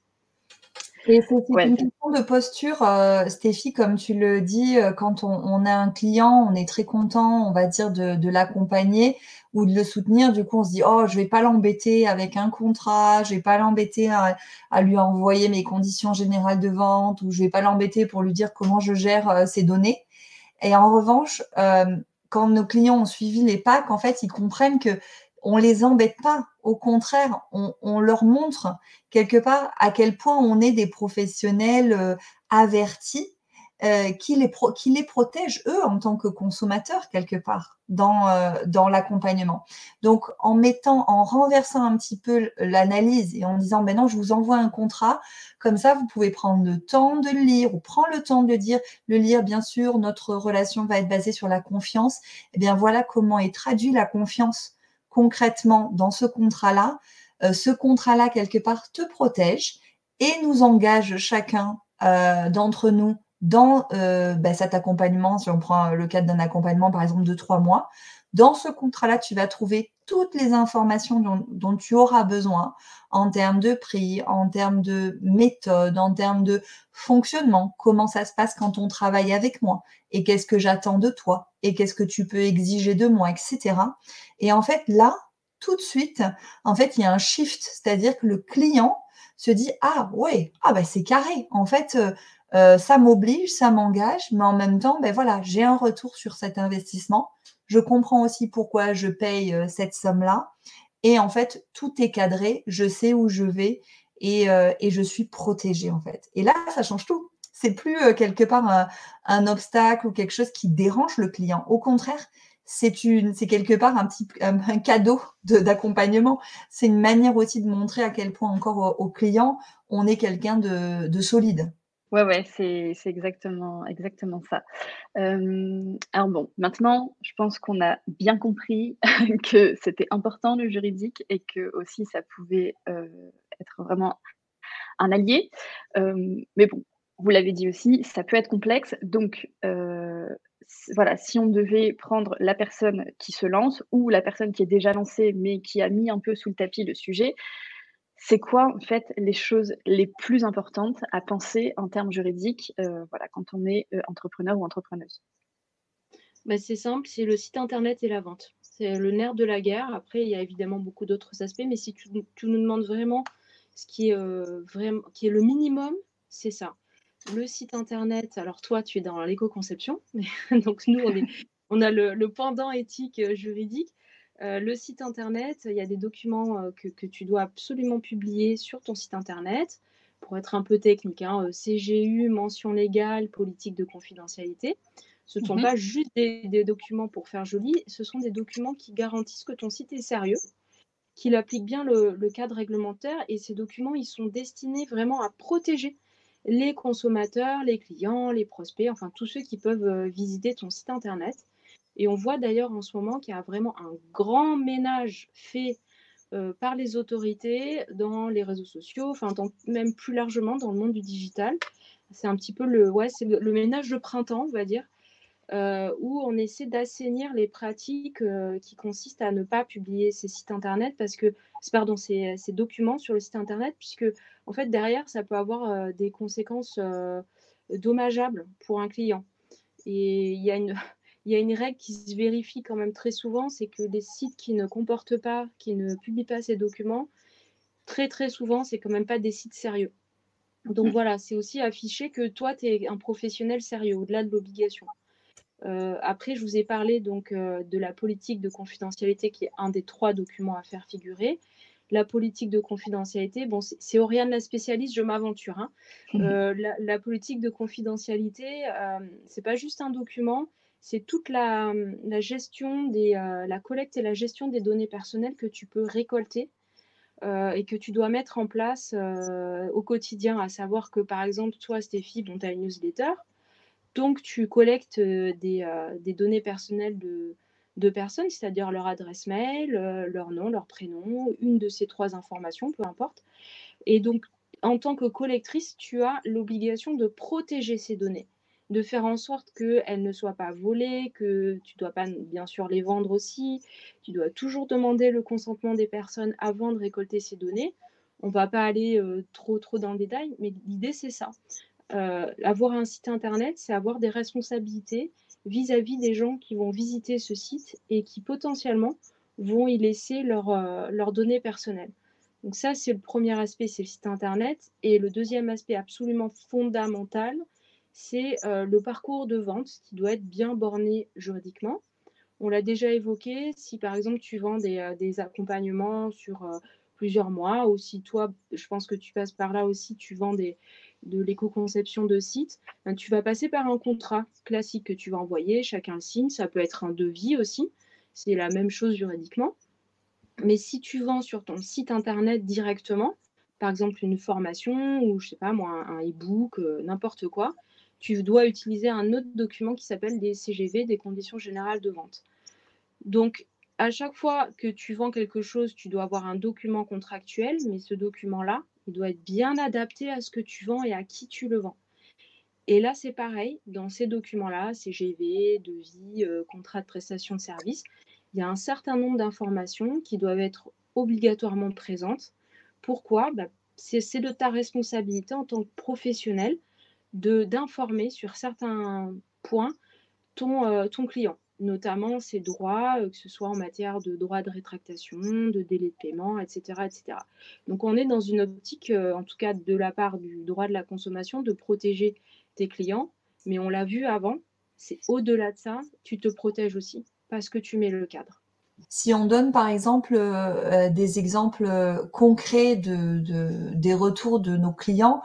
S3: Et c'est une question de posture, euh, Stéphie, comme tu le dis, euh, quand on, a un client, on est très content, on va dire, de, l'accompagner ou de le soutenir. Du coup, on se dit, oh, je vais pas l'embêter avec un contrat, je vais pas l'embêter à, lui envoyer mes conditions générales de vente ou je vais pas l'embêter pour lui dire comment je gère euh, ses données. Et en revanche, quand nos clients ont suivi les packs, en fait, ils comprennent que on les embête pas. Au contraire, on, leur montre quelque part à quel point on est des professionnels euh, avertis euh, qui, les qui les protège, eux, en tant que consommateurs, quelque part, dans, euh, dans l'accompagnement. Donc, en mettant, en renversant un petit peu l'analyse et en disant, ben non, je vous envoie un contrat, comme ça, vous pouvez prendre le temps de le lire ou prendre le temps de le dire. Le lire, bien sûr, notre relation va être basée sur la confiance. Eh bien, voilà comment est traduit la confiance concrètement dans ce contrat-là. Euh, ce contrat-là, quelque part, te protège et nous engage chacun d'entre nous dans euh, bah, cet accompagnement, si on prend le cadre d'un accompagnement par exemple de trois mois, dans ce contrat-là, tu vas trouver toutes les informations dont, tu auras besoin en termes de prix, en termes de méthode, en termes de fonctionnement, comment ça se passe quand on travaille avec moi et qu'est-ce que j'attends de toi et qu'est-ce que tu peux exiger de moi, etc. Et en fait, là, tout de suite, en fait, il y a un shift, c'est-à-dire que le client se dit ah ouais, ah bah c'est carré. En fait, euh, euh, ça m'oblige, ça m'engage, mais en même temps, ben voilà, j'ai un retour sur cet investissement. Je comprends aussi pourquoi je paye euh, cette somme-là. Et en fait, tout est cadré, je sais où je vais et, euh, je suis protégée en fait. Et là, ça change tout. C'est plus quelque part un, obstacle ou quelque chose qui dérange le client. Au contraire, c'est une, c'est quelque part un petit cadeau d'accompagnement. C'est une manière aussi de montrer à quel point encore au, client on est quelqu'un de solide.
S4: Ouais, ouais, c'est c'est exactement exactement ça. alors bon, maintenant, je pense qu'on a bien compris que c'était important le juridique et que aussi ça pouvait, être vraiment un allié. mais bon, vous l'avez dit aussi, ça peut être complexe donc voilà, si on devait prendre la personne qui se lance ou la personne qui est déjà lancée mais qui a mis un peu sous le tapis le sujet, c'est quoi en fait les choses les plus importantes à penser en termes juridiques euh, voilà, quand on est euh, entrepreneur ou entrepreneuse?
S2: Bah, C'est simple, c'est le site internet et la vente. C'est le nerf de la guerre. Après, il y a évidemment beaucoup d'autres aspects, mais si tu, nous demandes vraiment ce qui est, euh, vraiment, qui est le minimum, c'est ça. Le site internet, alors toi, tu es dans l'éco-conception, donc nous, on, a le pendant éthique juridique. Euh, le site internet, il y a des documents euh, que, tu dois absolument publier sur ton site internet pour être un peu technique. Hein, euh, CGU, mention légale, politique de confidentialité. Ce ne sont mhm. pas juste des, documents pour faire joli, ce sont des documents qui garantissent que ton site est sérieux, qu'il applique bien le, le, cadre réglementaire et ces documents, ils sont destinés vraiment à protéger les consommateurs, les clients, les prospects, enfin tous ceux qui peuvent visiter ton site internet. Et on voit d'ailleurs en ce moment qu'il y a vraiment un grand ménage fait euh, par les autorités dans les réseaux sociaux, enfin même plus largement dans le monde du digital. C'est un petit peu le, ouais, c'est le, ménage de printemps, on va dire, euh, où on essaie d'assainir les pratiques euh, qui consistent à ne pas publier ces sites internet parce que, pardon, documents sur le site internet, puisque en fait derrière ça peut avoir des conséquences dommageables pour un client. Et il y a une il y a une règle qui se vérifie quand même très souvent, c'est que les sites qui ne comportent pas, qui ne publient pas ces documents, très très souvent, c'est quand même pas des sites sérieux. Donc mmh. voilà, c'est aussi afficher que toi, tu es un professionnel sérieux, au-delà de l'obligation. Euh, après, je vous ai parlé donc euh, de la politique de confidentialité, qui est un des trois documents à faire figurer. La politique de confidentialité, bon, c'est Oriane la spécialiste, je m'aventure. Hein. Mmh. Euh, la, la, politique de confidentialité, c'est pas juste un document, c'est toute la, gestion des, euh, la collecte et la gestion des données personnelles que tu peux récolter euh, et que tu dois mettre en place euh, au quotidien, à savoir que par exemple, toi, Stéphie, tu as une newsletter, donc tu collectes des, données personnelles de, de personnes, c'est-à-dire leur adresse mail, leur nom, leur prénom, une de ces trois informations, peu importe. Et donc, en tant que collectrice, tu as l'obligation de protéger ces données de faire en sorte qu'elles ne soient pas volées, que tu dois pas bien sûr les vendre aussi. Tu dois toujours demander le consentement des personnes avant de récolter ces données. On ne va pas aller euh, trop trop dans le détail, mais l'idée c'est ça. Euh, avoir un site internet, c'est avoir des responsabilités vis-à-vis des gens qui vont visiter ce site et qui potentiellement vont y laisser euh, leurs données personnelles. Donc ça, c'est le premier aspect, c'est le site internet. Et le deuxième aspect absolument fondamental, c'est euh, le parcours de vente qui doit être bien borné juridiquement. On l'a déjà évoqué, si par exemple tu vends des, euh, accompagnements sur euh, plusieurs mois, ou si toi, je pense que tu passes par là aussi, tu vends des, de l'éco-conception de site, ben, tu vas passer par un contrat classique que tu vas envoyer, chacun signe, ça peut être un devis aussi, c'est la même chose juridiquement. Mais si tu vends sur ton site internet directement, par exemple une formation ou je sais pas moi un e-book, n'importe quoi, tu dois utiliser un autre document qui s'appelle des CGV, des conditions générales de vente. Donc à chaque fois que tu vends quelque chose, tu dois avoir un document contractuel, mais ce document-là, il doit être bien adapté à ce que tu vends et à qui tu le vends. Et là, c'est pareil, dans ces documents-là, CGV, devis, euh, contrat de prestation de service, il y a un certain nombre d'informations qui doivent être obligatoirement présentes. Pourquoi? Bah, C'est de ta responsabilité en tant que professionnel d'informer sur certains points ton, euh, ton client notamment ses droits, euh, que ce soit en matière de droits de rétractation, de délai de paiement, etc. etc. Donc on est dans une optique, euh, en tout cas de la part du droit de la consommation, de protéger tes clients, mais on l'a vu avant, c'est au-delà de ça, tu te protèges aussi parce que tu mets le cadre.
S3: Si on donne par exemple des exemples concrets de, des retours de nos clients,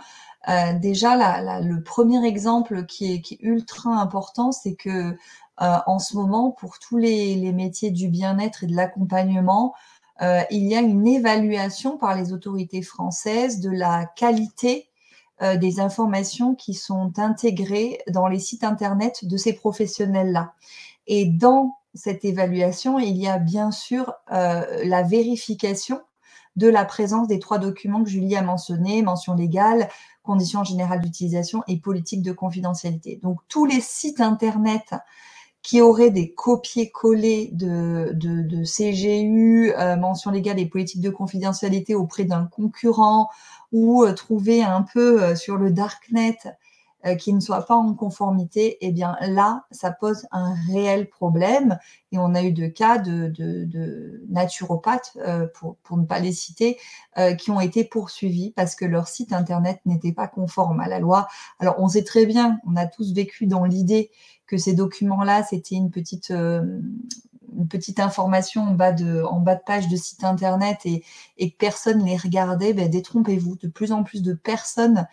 S3: déjà le premier exemple qui est, ultra important, c'est que euh, en ce moment, pour tous les, métiers du bien-être et de l'accompagnement, euh, il y a une évaluation par les autorités françaises de la qualité euh, des informations qui sont intégrées dans les sites Internet de ces professionnels-là. Et dans cette évaluation, il y a bien sûr la vérification de la présence des trois documents que Julie a mentionnés, mention légale, conditions générales d'utilisation et politique de confidentialité. Donc tous les sites Internet qui aurait des copier-coller de, de, CGU, euh, mention légale et politique de confidentialité auprès d'un concurrent ou euh, trouver un peu euh, sur le darknet qui ne soit pas en conformité, eh bien là, ça pose un réel problème. Et on a eu de cas de, naturopathes, pour, pour, ne pas les citer, qui ont été poursuivis parce que leur site internet n'était pas conforme à la loi. Alors on sait très bien, on a tous vécu dans l'idée que ces documents-là, c'était une petite, euh, information en bas, de, page de site internet et, que personne les regardait, ben, détrompez-vous. De plus en plus de personnes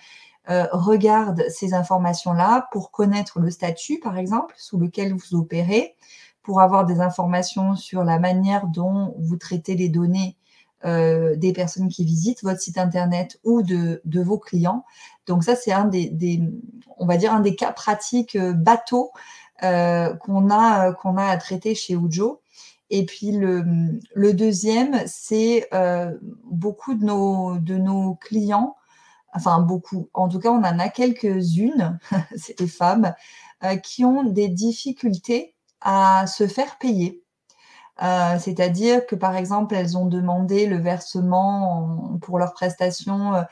S3: euh, regardent ces informations-là pour connaître le statut, par exemple, sous lequel vous opérez, pour avoir des informations sur la manière dont vous traitez les données euh, des personnes qui visitent votre site internet ou de, vos clients. Donc ça, c'est un des, on va dire, un des cas pratiques euh, bateaux qu'on a, a à traiter chez Ujo. Et puis le, le deuxième, c'est beaucoup de nos, de nos clients, enfin beaucoup, en tout cas on en a quelques-unes, c'est des femmes, qui ont des difficultés à se faire payer. Euh, c'est-à-dire que par exemple, elles ont demandé le versement pour leurs prestations euh,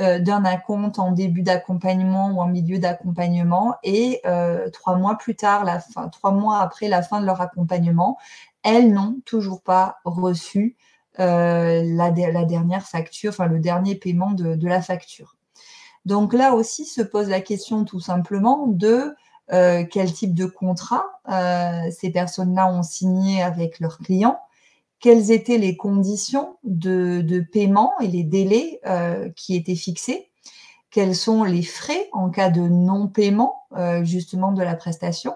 S3: euh, d'un acompte en début d'accompagnement ou en milieu d'accompagnement et trois mois plus tard, trois mois après la fin de leur accompagnement, elles n'ont toujours pas reçu la, dernière facture, enfin le dernier paiement de la facture. Donc là aussi se pose la question tout simplement de euh, quel type de contrat euh, ces personnes-là ont signé avec leurs clients, quelles étaient les conditions de, paiement et les délais euh, qui étaient fixés, quels sont les frais en cas de non-paiement justement de la prestation,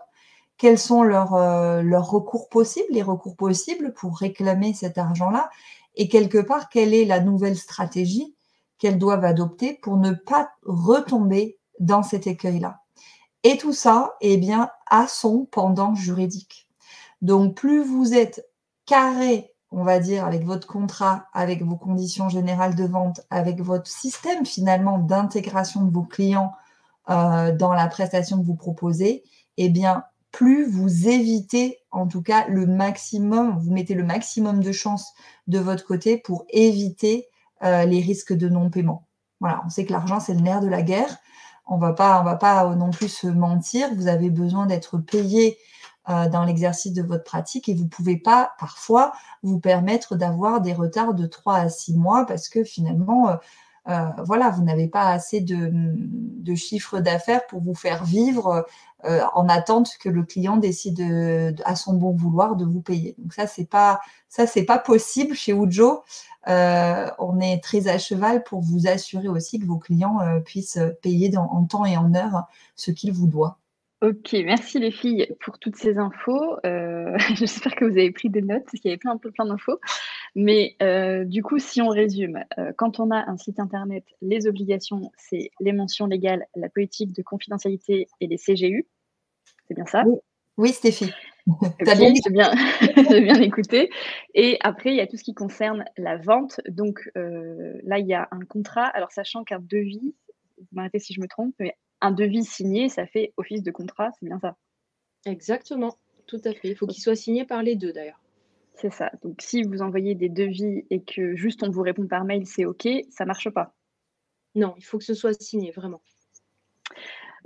S3: quels sont leurs, leurs recours possibles, les recours possibles pour réclamer cet argent-là, et quelque part, quelle est la nouvelle stratégie qu'elles doivent adopter pour ne pas retomber dans cet écueil-là. Et tout ça, eh bien, a son pendant juridique. Donc, plus vous êtes carré, on va dire, avec votre contrat, avec vos conditions générales de vente, avec votre système finalement d'intégration de vos clients euh, dans la prestation que vous proposez, eh bien, plus vous évitez en tout cas le maximum, vous mettez le maximum de chances de votre côté pour éviter euh, les risques de non-paiement. Voilà, on sait que l'argent, c'est le nerf de la guerre on on va pas non plus se mentir. Vous avez besoin d'être payé euh, dans l'exercice de votre pratique et vous pouvez pas parfois vous permettre d'avoir des retards de 3 à 6 mois parce que finalement, euh, voilà, vous n'avez pas assez de, de chiffre d'affaires pour vous faire vivre en attente que le client décide à son bon vouloir de vous payer. Donc ça, c'est pas pas possible chez Ujo. on est très à cheval pour vous assurer aussi que vos clients puissent payer en temps et en heure ce qu'ils vous doivent.
S4: Ok, merci les filles pour toutes ces infos. Euh, j'espère que vous avez pris des notes, parce qu'il y avait plein, plein, d'infos. Mais euh, du coup, si on résume, euh, quand on a un site internet, les obligations, c'est les mentions légales, la politique de confidentialité et les CGU. C'est bien ça?
S3: Oui, Stéphie.
S4: T'as bien, bien, bien écouté. Et après, il y a tout ce qui concerne la vente. Donc là, il y a un contrat. Alors, sachant qu'un devis, vous m'arrêtez si je me trompe, mais un devis signé, ça fait office de contrat, c'est bien ça
S2: Exactement, tout à fait. Il faut qu'il soit signé par les deux d'ailleurs.
S4: C'est ça. Donc si vous envoyez des devis et que juste on vous répond par mail, c'est OK, ça marche pas.
S2: Non, il faut que ce soit signé, vraiment.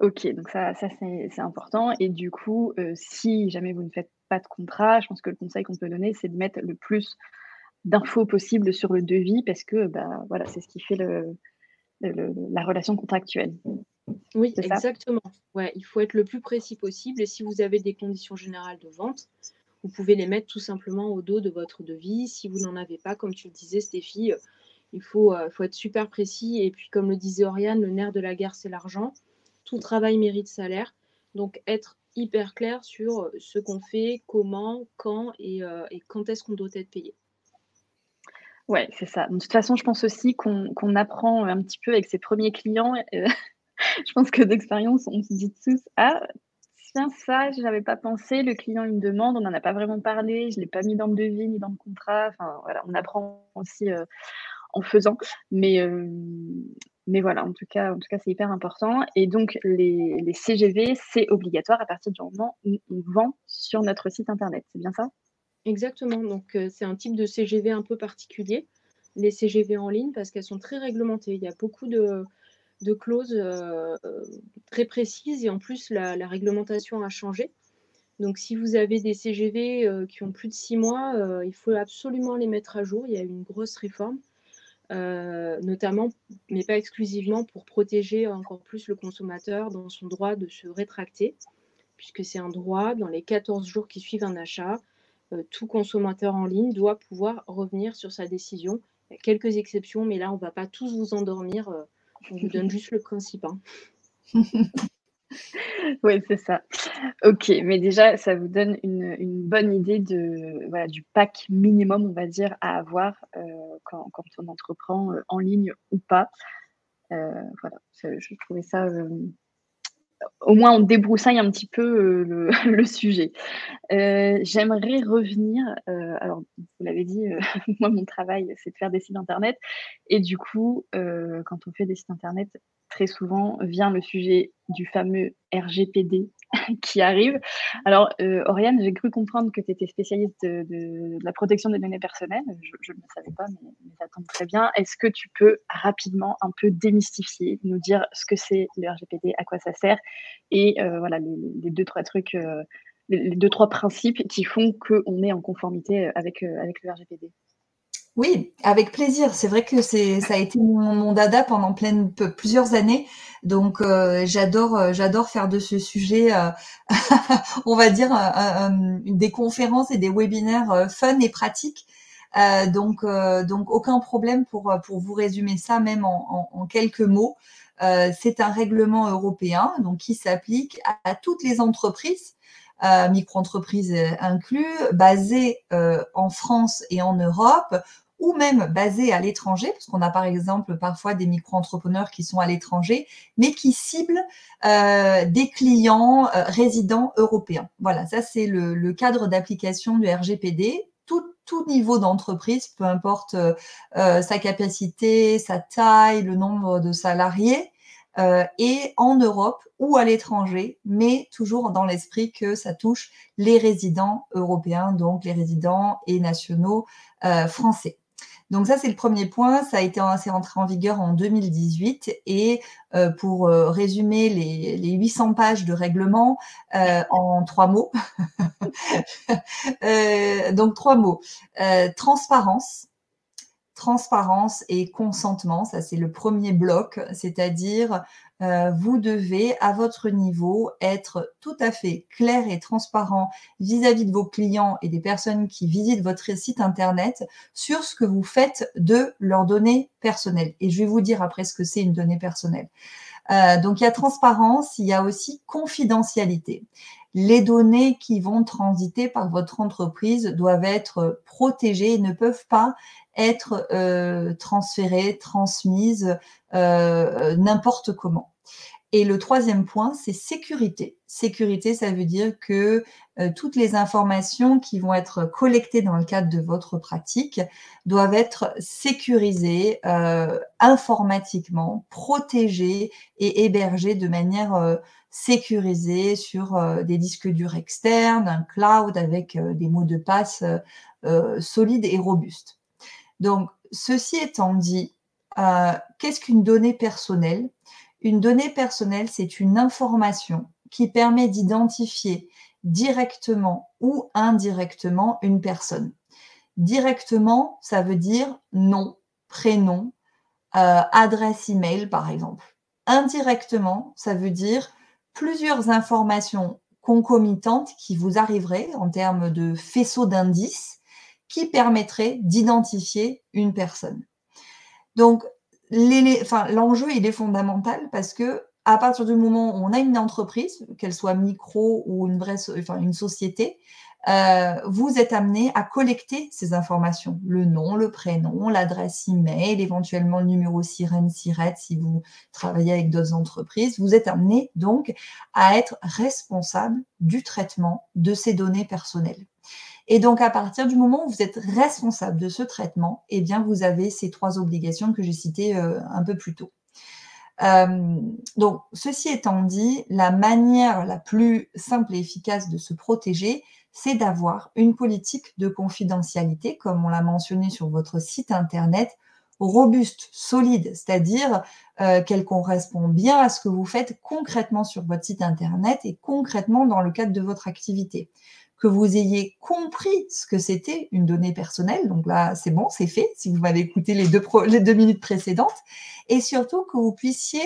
S4: Ok, donc ça, ça c'est important. Et du coup, euh, si jamais vous ne faites pas de contrat, je pense que le conseil qu'on peut donner, c'est de mettre le plus d'infos possible sur le devis parce que bah, voilà, c'est ce qui fait le, la relation contractuelle.
S2: Oui, exactement. Ouais, il faut être le plus précis possible. Et si vous avez des conditions générales de vente, vous pouvez les mettre tout simplement au dos de votre devis. Si vous n'en avez pas, comme tu le disais, Stéphie, euh, il faut, euh, faut être super précis. Et puis, comme le disait Oriane, le nerf de la guerre, c'est l'argent. Tout travail mérite salaire. Donc, être hyper clair sur euh, ce qu'on fait, comment, quand et, quand est-ce qu'on doit être payé.
S4: Ouais, c'est ça. De toute façon, je pense aussi qu'on apprend un petit peu avec ses premiers clients je pense que d'expérience, on se dit tous Ah, tiens, ça, je n'avais pas pensé. Le client, il me demande, on n'en a pas vraiment parlé, je ne l'ai pas mis dans le devis ni dans le contrat. Enfin, voilà, on apprend aussi euh, en faisant. Mais, euh, mais voilà, en tout cas, en tout cas c'est hyper important. Et donc, les, CGV, c'est obligatoire à partir du moment où on vend sur notre site internet. C'est bien ça?
S2: Exactement. Donc, euh, c'est un type de CGV un peu particulier, les CGV en ligne, parce qu'elles sont très réglementées. Il y a beaucoup de de clauses euh, très précises et en plus la, réglementation a changé. Donc si vous avez des CGV euh, qui ont plus de six mois, euh, il faut absolument les mettre à jour. Il y a une grosse réforme, notamment, mais pas exclusivement, pour protéger encore plus le consommateur dans son droit de se rétracter, puisque c'est un droit dans les 14 jours qui suivent un achat. tout consommateur en ligne doit pouvoir revenir sur sa décision. Il y a quelques exceptions, mais là, on ne va pas tous vous endormir on vous donne juste le principe. Hein.
S4: oui, c'est ça. Ok, mais déjà, ça vous donne une, bonne idée de, voilà, du pack minimum, on va dire, à avoir euh, quand, on entreprend euh, en ligne ou pas. Euh, voilà, je trouvais ça au moins on débroussaille un petit peu euh, le, sujet. Euh, j'aimerais revenir, euh, alors vous l'avez dit, moi mon travail c'est de faire des sites internet et du coup quand on fait des sites internet, très souvent vient le sujet du fameux RGPD qui arrive. Alors, euh, Oriane, j'ai cru comprendre que tu étais spécialiste de, la protection des données personnelles. Je ne le savais pas, mais, ça tombe très bien. Est-ce que tu peux rapidement un peu démystifier, nous dire ce que c'est le RGPD, à quoi ça sert, et euh, voilà les, deux, trois trucs, euh, les, deux, trois principes qui font qu'on est en conformité avec, avec le RGPD
S3: oui, avec plaisir. C'est vrai que c'est ça a été mon, dada pendant plein, plusieurs années. Donc euh, j'adore euh, j'adore faire de ce sujet, euh, on va dire, des conférences et des webinaires fun et pratiques. donc donc aucun problème pour pour vous résumer ça même en, en, quelques mots. c'est un règlement européen donc qui s'applique à, toutes les entreprises. micro-entreprises inclus, basées en France et en Europe, ou même basés à l'étranger, parce qu'on a par exemple parfois des micro-entrepreneurs qui sont à l'étranger, mais qui ciblent euh, des clients euh, résidents européens. Voilà, ça c'est le, cadre d'application du RGPD. Tout, tout niveau d'entreprise, peu importe euh, sa capacité, sa taille, le nombre de salariés, et en Europe ou à l'étranger, mais toujours dans l'esprit que ça touche les résidents européens, donc les résidents et nationaux français. Donc ça, c'est le premier point. Ça a été c'est rentré en vigueur en 2018. Et euh, pour euh, résumer les, les, 800 pages de règlement euh, en trois mots. donc trois mots. transparence, transparence et consentement. Ça, c'est le premier bloc, c'est-à-dire euh, vous devez, à votre niveau, être tout à fait clair et transparent vis-à-vis de vos clients et des personnes qui visitent votre site Internet sur ce que vous faites de leurs données personnelles. Et je vais vous dire après ce que c'est une donnée personnelle. Euh, donc il y a transparence, il y a aussi confidentialité. Les données qui vont transiter par votre entreprise doivent être protégées et ne peuvent pas être euh, transférées, transmises euh, n'importe comment. Et le troisième point, c'est sécurité. Sécurité, ça veut dire que euh, toutes les informations qui vont être collectées dans le cadre de votre pratique doivent être sécurisées euh, informatiquement, protégées et hébergées de manière sécurisée sur des disques durs externes, un cloud avec des mots de passe solides et robustes. Donc, ceci étant dit, qu'est-ce qu'une donnée personnelle? Une donnée personnelle, c'est une information qui permet d'identifier directement ou indirectement une personne. Directement, ça veut dire nom, prénom, euh, adresse email par exemple. Indirectement, ça veut dire plusieurs informations concomitantes qui vous arriveraient en termes de faisceau d'indices qui permettraient d'identifier une personne. Donc, l'enjeu, il est fondamental parce que à partir du moment où on a une entreprise, qu'elle soit micro ou une vraie, société, euh, vous êtes amené à collecter ces informations, le nom, le prénom, l'adresse email, éventuellement le numéro sirène, sirette si vous travaillez avec d'autres entreprises. Vous êtes amené donc à être responsable du traitement de ces données personnelles. Et donc, à partir du moment où vous êtes responsable de ce traitement, eh bien, vous avez ces trois obligations que j'ai citées euh, un peu plus tôt. Euh, donc, ceci étant dit, la manière la plus simple et efficace de se protéger, c'est d'avoir une politique de confidentialité, comme on l'a mentionné sur votre site internet, robuste, solide, c'est-à-dire euh, qu'elle correspond bien à ce que vous faites concrètement sur votre site internet et concrètement dans le cadre de votre activité que vous ayez compris ce que c'était une donnée personnelle. Donc là, c'est bon, c'est fait, si vous m'avez écouté les deux, minutes précédentes. Et surtout que vous puissiez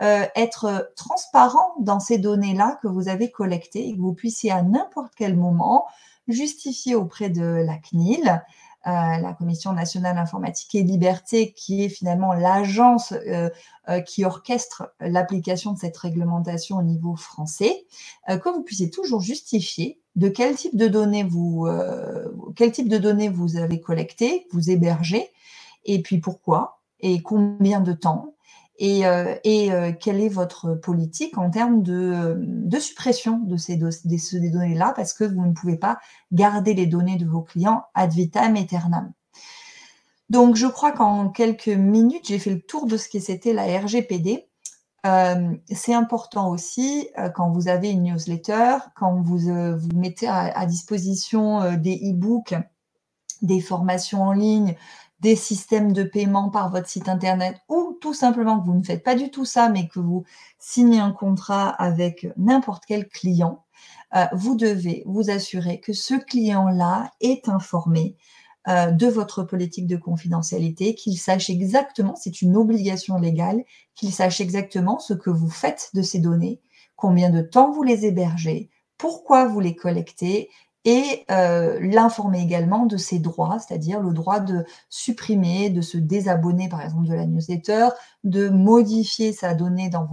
S3: euh, être transparent dans ces données-là que vous avez collectées et que vous puissiez à n'importe quel moment justifier auprès de la CNIL, euh, la Commission nationale informatique et liberté, qui est finalement l'agence euh, qui orchestre l'application de cette réglementation au niveau français, que vous puissiez toujours justifier de quel type de données vous, euh, quel type de données vous avez collecté, vous hébergez, et puis pourquoi, et combien de temps, et, euh, et euh, quelle est votre politique en termes de, de suppression de ces, des, données-là, parce que vous ne pouvez pas garder les données de vos clients ad vitam aeternam. Donc, je crois qu'en quelques minutes, j'ai fait le tour de ce que c'était la RGPD. Euh, c'est important aussi euh, quand vous avez une newsletter, quand vous, euh, vous mettez à, disposition des e-books, des formations en ligne, des systèmes de paiement par votre site internet ou tout simplement que vous ne faites pas du tout ça mais que vous signez un contrat avec n'importe quel client, vous devez vous assurer que ce client-là est informé euh, de votre politique de confidentialité, qu'il sache exactement, c'est une obligation légale, qu'il sache exactement ce que vous faites de ces données, combien de temps vous les hébergez, pourquoi vous les collectez et euh, l'informer également de ses droits, c'est-à-dire le droit de supprimer, de se désabonner par exemple de la newsletter, de modifier ses données dans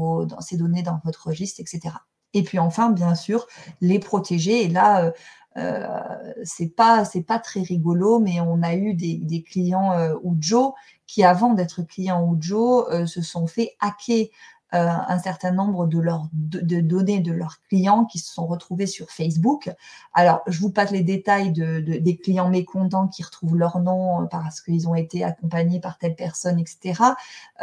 S3: votre registre, etc. Et puis enfin, bien sûr, les protéger. Et là, euh, c'est pas c'est pas très rigolo, mais on a eu des, des clients euh, Ujo qui, avant d'être clients Ujo, euh, se sont fait hacker euh, un certain nombre de leurs de, données de leurs clients qui se sont retrouvés sur Facebook. Alors, je vous passe les détails de, des clients mécontents qui retrouvent leur nom parce qu'ils ont été accompagnés par telle personne, etc.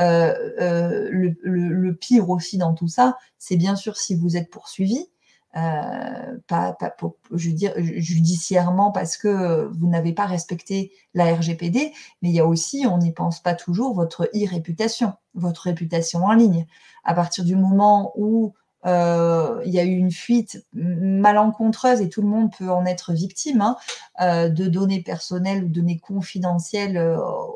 S3: Euh, euh, le, pire aussi dans tout ça, c'est bien sûr si vous êtes poursuivi. Euh, pas, pas pour, judiciairement parce que vous n'avez pas respecté la RGPD, mais il y a aussi, on n'y pense pas toujours, votre e-réputation, votre réputation en ligne. À partir du moment où euh, il y a eu une fuite malencontreuse et tout le monde peut en être victime hein, euh, de données personnelles ou données confidentielles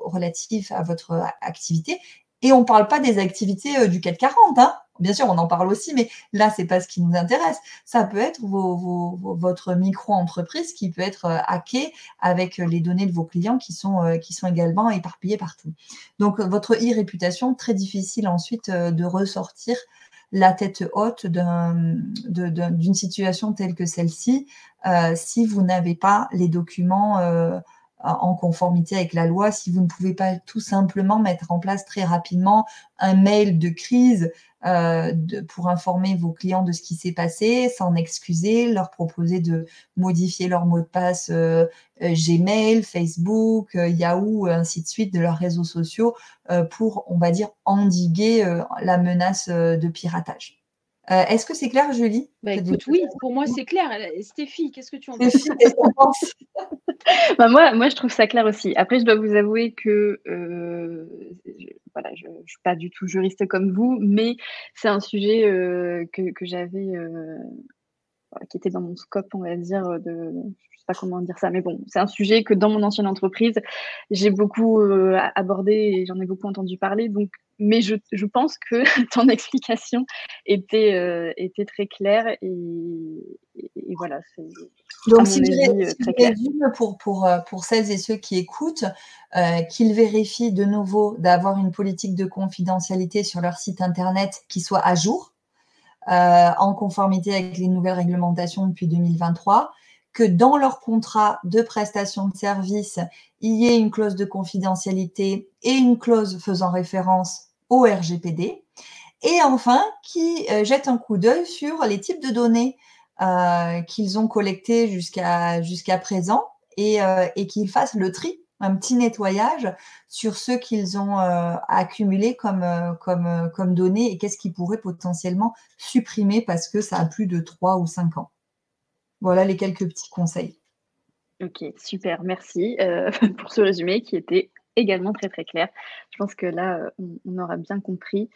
S3: relatives à votre activité. Et on ne parle pas des activités du CAC 40. Hein. Bien sûr, on en parle aussi, mais là, c'est pas ce qui nous intéresse. Ça peut être votre micro-entreprise qui peut être hackée avec les données de vos clients qui sont, également éparpillées partout. Donc, votre e-réputation, très difficile ensuite de ressortir la tête haute d'une situation telle que celle-ci euh, si vous n'avez pas les documents euh, en conformité avec la loi, si vous ne pouvez pas tout simplement mettre en place très rapidement un mail de crise euh, pour informer vos clients de ce qui s'est passé, s'en excuser, leur proposer de modifier leur mot de passe euh, euh, Gmail, Facebook, Yahoo, ainsi de suite, de leurs réseaux sociaux pour, on va dire, endiguer la menace de piratage. Est-ce que c'est clair, Julie?
S2: Bah, écoute, Oui, pour moi c'est clair. Stéphie, qu'est-ce que tu en penses?
S4: bah, moi, moi, je trouve ça clair aussi. Après, je dois vous avouer que voilà, je ne suis pas du tout juriste comme vous, mais c'est un sujet euh, que, que j'avais, euh, qui était dans mon scope, on va dire, de, je ne sais pas comment dire ça, mais bon, c'est un sujet que dans mon ancienne entreprise, j'ai beaucoup euh, abordé et j'en ai beaucoup entendu parler. Donc, mais je, je pense que ton explication était, était très claire et, et, voilà.
S3: Donc, si je, pour, pour, pour celles et ceux qui écoutent, euh, qu'ils vérifient de nouveau d'avoir une politique de confidentialité sur leur site internet qui soit à jour, euh, en conformité avec les nouvelles réglementations depuis 2023, que dans leur contrat de prestation de service, il y ait une clause de confidentialité et une clause faisant référence au RGPD. Et enfin, qui euh, jettent un coup d'œil sur les types de données qu'ils ont collectées jusqu'à présent et, et qu'ils fassent le tri un petit nettoyage sur ce qu'ils ont euh, accumulé comme, euh, euh, données et qu'est-ce qu'ils pourraient potentiellement supprimer parce que ça a plus de 3 ou 5 ans. Voilà les quelques petits conseils.
S4: Ok, super, merci pour ce résumé qui était également très très clair. Je pense que là, on, aura bien compris.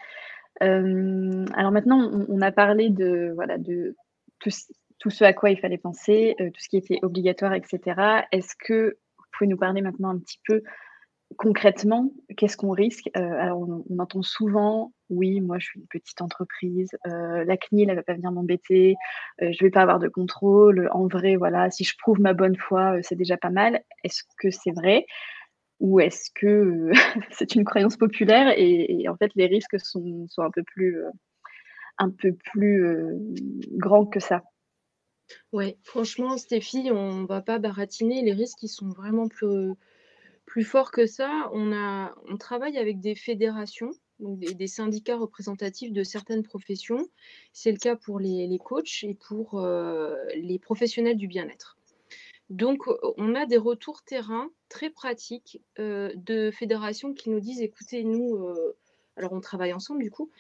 S4: alors maintenant, on, a parlé de, voilà, de tout, ce à quoi il fallait penser, tout ce qui était obligatoire, etc. Est-ce que pouvez nous parler maintenant un petit peu concrètement, qu'est-ce qu'on risque? Euh, Alors, on, entend souvent, oui, moi, je suis une petite entreprise, euh, la CNIL, elle va pas venir m'embêter, euh, je vais pas avoir de contrôle. En vrai, voilà, si je prouve ma bonne foi, c'est déjà pas mal. Est-ce que c'est vrai? Ou est-ce que c'est une croyance populaire et, en fait, les risques sont, un peu plus, peu plus grands que ça
S2: Ouais, franchement, Stéphie, on va pas baratiner. Les risques, ils sont vraiment plus, forts que ça. On, a, on travaille avec des fédérations, des, syndicats représentatifs de certaines professions. C'est le cas pour les, les coachs et pour euh, les professionnels du bien-être. Donc, on a des retours terrain très pratiques euh, de fédérations qui nous disent, écoutez, nous, euh, alors on travaille ensemble du coup,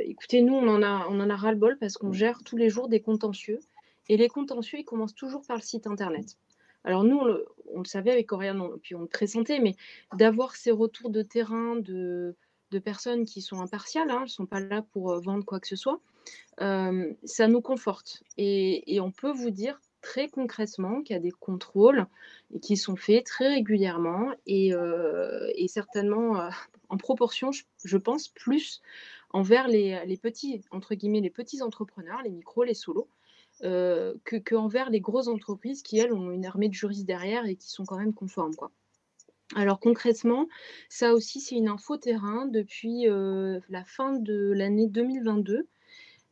S2: écoutez, nous, on en a, on en a ras-le-bol parce qu'on gère tous les jours des contentieux. Et les contentieux, ils commencent toujours par le site internet. Alors nous, on le, savait avec Oriane, puis on le pressentait, mais d'avoir ces retours de terrain de, personnes qui sont impartiales, hein, elles ne sont pas là pour euh, vendre quoi que ce soit, euh, ça nous conforte. Et, on peut vous dire très concrètement qu'il y a des contrôles qui sont faits très régulièrement et, euh, certainement en proportion, je, pense, plus envers les, les, petits, entre guillemets, les petits entrepreneurs, les micros, les solos, euh, que, envers les grosses entreprises qui, elles, ont une armée de juristes derrière et qui sont quand même conformes. Quoi. Alors concrètement, ça aussi, c'est une info terrain. Depuis euh, la fin de l'année 2022,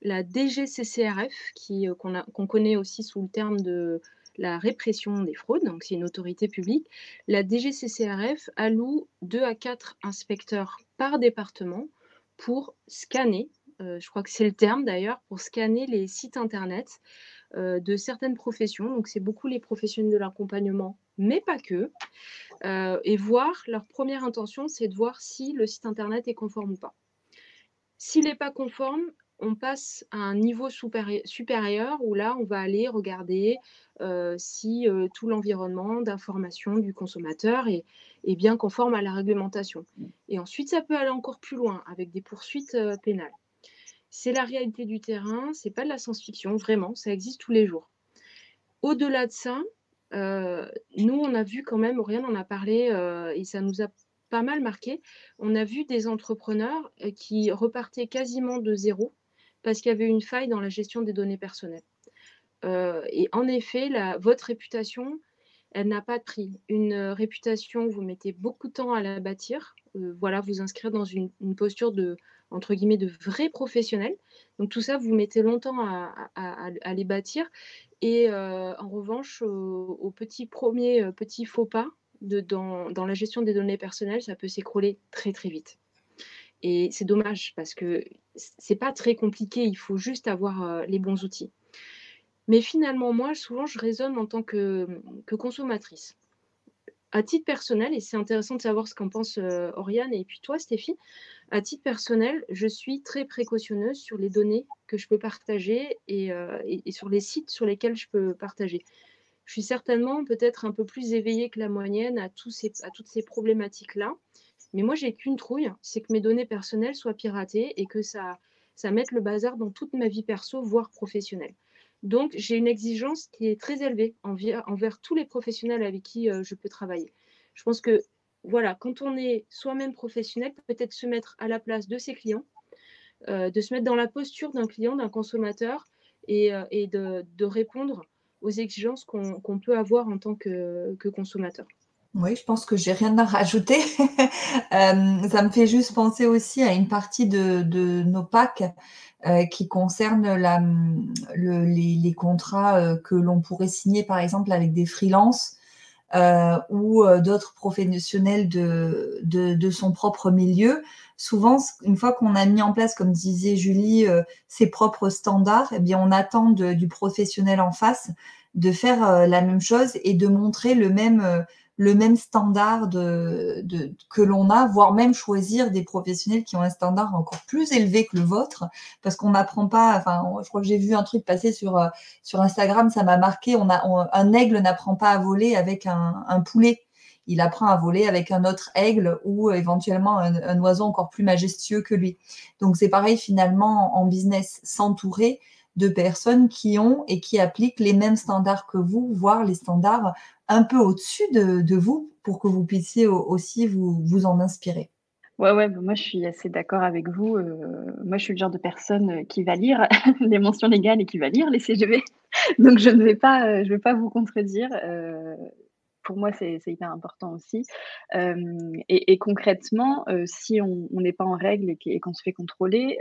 S2: la DGCCRF, euh, qu'on, connaît aussi sous le terme de la répression des fraudes, donc c'est une autorité publique, la DGCCRF alloue 2 à 4 inspecteurs par département pour scanner euh, je crois que c'est le terme d'ailleurs, pour scanner les sites internet euh, de certaines professions. Donc, c'est beaucoup les professionnels de l'accompagnement, mais pas que. Et voir, leur première intention, c'est de voir si le site internet est conforme ou pas. S'il n'est pas conforme, on passe à un niveau supérieur où là, on va aller regarder si tout l'environnement d'information du consommateur est, est, bien conforme à la réglementation. Et ensuite, ça peut aller encore plus loin avec des poursuites pénales. C'est la réalité du terrain, c'est pas de la science-fiction, vraiment, ça existe tous les jours. Au-delà de ça, euh, nous, on a vu quand même, rien en a parlé euh, et ça nous a pas mal marqué. On a vu des entrepreneurs euh, qui repartaient quasiment de zéro parce qu'il y avait une faille dans la gestion des données personnelles. et en effet, votre réputation, elle n'a pas de prix. Une réputation, vous mettez beaucoup de temps à la bâtir. voilà, vous inscrire dans une, posture de entre guillemets de vrai professionnel. Donc tout ça, vous mettez longtemps à, les bâtir. Et en revanche, au, petit premier faux pas dans, dans, la gestion des données personnelles, ça peut s'écrouler très très vite. Et c'est dommage parce que c'est pas très compliqué, il faut juste avoir les bons outils. Mais finalement, moi, souvent, je raisonne en tant que, consommatrice. À titre personnel, et c'est intéressant de savoir ce qu'en pense Oriane et puis toi, Stéphie, à titre personnel, je suis très précautionneuse sur les données que je peux partager euh, et, sur les sites sur lesquels je peux partager. Je suis certainement peut-être un peu plus éveillée que la moyenne à, tous ces, à toutes ces problématiques-là. Mais moi, j'ai qu'une trouille, c'est que mes données personnelles soient piratées et que ça, mette le bazar dans toute ma vie perso, voire professionnelle. Donc, j'ai une exigence qui est très élevée envers, envers tous les professionnels avec qui euh, je peux travailler. Je pense que voilà, quand on est soi-même professionnel, peut-être se mettre à la place de ses clients, euh, de se mettre dans la posture d'un client, d'un consommateur et, euh, de, répondre aux exigences qu'on peut avoir en tant que, consommateur.
S3: Oui, je pense que j'ai rien à rajouter. Euh, ça me fait juste penser aussi à une partie de, nos packs qui concerne les, contrats que l'on pourrait signer, par exemple, avec des freelances euh, ou euh, d'autres professionnels de, son propre milieu. Souvent, une fois qu'on a mis en place, comme disait Julie, euh, ses propres standards, eh bien, on attend du professionnel en face de faire la même chose et de montrer le même le même standard de, que l'on a, voire même choisir des professionnels qui ont un standard encore plus élevé que le vôtre, parce qu'on n'apprend pas. Enfin, je crois que j'ai vu un truc passer sur euh, sur Instagram, ça m'a marqué. On a un aigle n'apprend pas à voler avec un, un, poulet. Il apprend à voler avec un autre aigle ou éventuellement un, un oiseau encore plus majestueux que lui. Donc c'est pareil finalement en business, s'entourer de personnes qui ont et qui appliquent les mêmes standards que vous, voire les standards un peu au-dessus de, vous pour que vous puissiez aussi vous, vous en inspirer.
S4: Ouais, ouais, bah, moi je suis assez d'accord avec vous. Euh, moi je suis le genre de personne euh, qui va lire les mentions légales et qui va lire les CGV. Donc je ne vais pas, euh, je vais pas vous contredire pour moi, c'est hyper important aussi. et, concrètement, si on n'est pas en règle et qu'on se fait contrôler,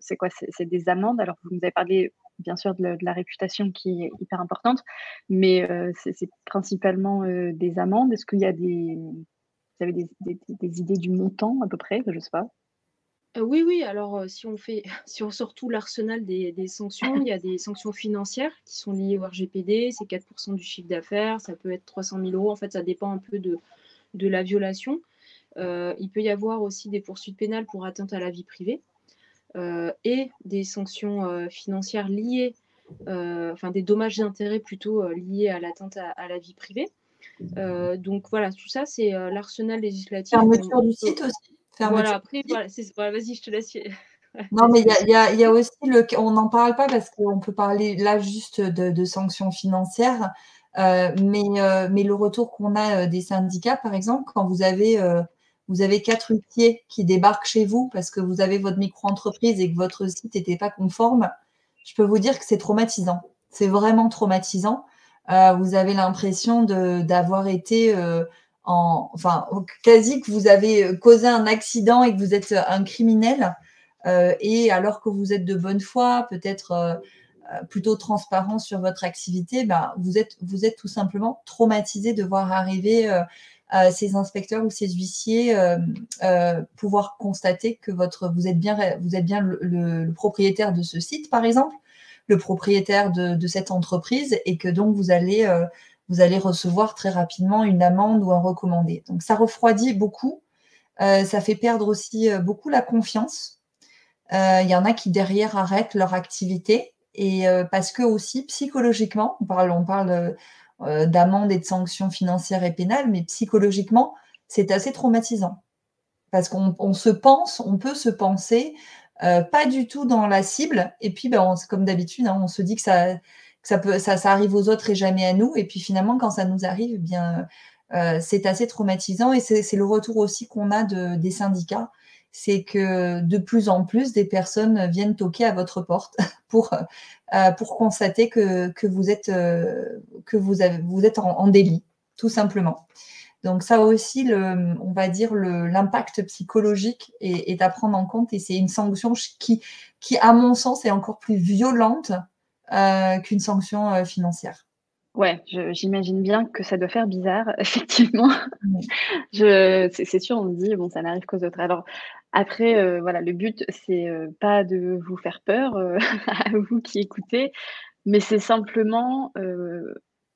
S4: c'est quoi? C'est des amendes. Alors, vous nous avez parlé, bien sûr, de la, réputation qui est hyper importante, mais c'est principalement des amendes. Est-ce qu'il y a des. Vous avez des, des, idées du montant à peu près? Je ne sais pas.
S2: Euh, oui, oui. Alors, euh, si on fait, si on sort tout l'arsenal des, sanctions, il y a des sanctions financières qui sont liées au RGPD. C'est 4% du chiffre d'affaires. Ça peut être 300 000 euros. En fait, ça dépend un peu de, de la violation. Euh, il peut y avoir aussi des poursuites pénales pour atteinte à la vie privée et des sanctions financières liées, enfin des dommages d'intérêt plutôt liés à l'atteinte à, la vie privée. donc voilà, tout ça, c'est l'arsenal législatif.
S3: Fermeture du site aussi
S2: voilà, après, vas-y, je te laisse.
S3: non, mais il y, a, aussi le. On n'en parle pas parce qu'on peut parler là juste de, sanctions financières, euh, mais, euh, mais le retour qu'on a euh, des syndicats, par exemple, quand vous avez, vous avez quatre huissiers qui débarquent chez vous parce que vous avez votre micro-entreprise et que votre site n'était pas conforme, je peux vous dire que c'est traumatisant. C'est vraiment traumatisant. vous avez l'impression d'avoir été enfin, quasi que vous avez euh, causé un accident et que vous êtes euh, un criminel, euh, et alors que vous êtes de bonne foi, peut-être plutôt transparent sur votre activité, ben, vous, êtes, vous êtes tout simplement traumatisé de voir arriver ces inspecteurs ou ces huissiers pouvoir constater que votre, vous êtes bien, vous êtes bien le, propriétaire de ce site, par exemple, le propriétaire de cette entreprise, et que donc vous allez vous allez recevoir très rapidement une amende ou un recommandé. Donc ça refroidit beaucoup, euh, ça fait perdre aussi euh, beaucoup la confiance. Euh, il y en a qui derrière arrêtent leur activité et parce que aussi psychologiquement, on parle, on parle d'amende et de sanctions financières et pénales, mais psychologiquement, c'est assez traumatisant parce qu'on se pense, on peut se penser pas du tout dans la cible. Et puis, ben, comme d'habitude, hein, on se dit que ça, ça, peut, ça, ça, arrive aux autres et jamais à nous. Et puis finalement, quand ça nous arrive, eh bien, euh, c'est assez traumatisant. Et c'est le retour aussi qu'on a de, des syndicats. C'est que de plus en plus, des personnes viennent toquer à votre porte pour, euh, pour constater que, que vous êtes, euh, que vous, avez, vous êtes en, délit, tout simplement. Donc ça aussi, le, on va dire l'impact psychologique est, est, à prendre en compte et c'est une sanction qui, qui, à mon sens, est encore plus violente qu'une sanction euh, financière.
S4: Ouais, j'imagine bien que ça doit faire bizarre, effectivement. c'est sûr, on se dit, bon, ça n'arrive qu'aux autres. Alors, après, euh, voilà, le but, c'est pas de vous faire peur à vous qui écoutez, mais c'est simplement,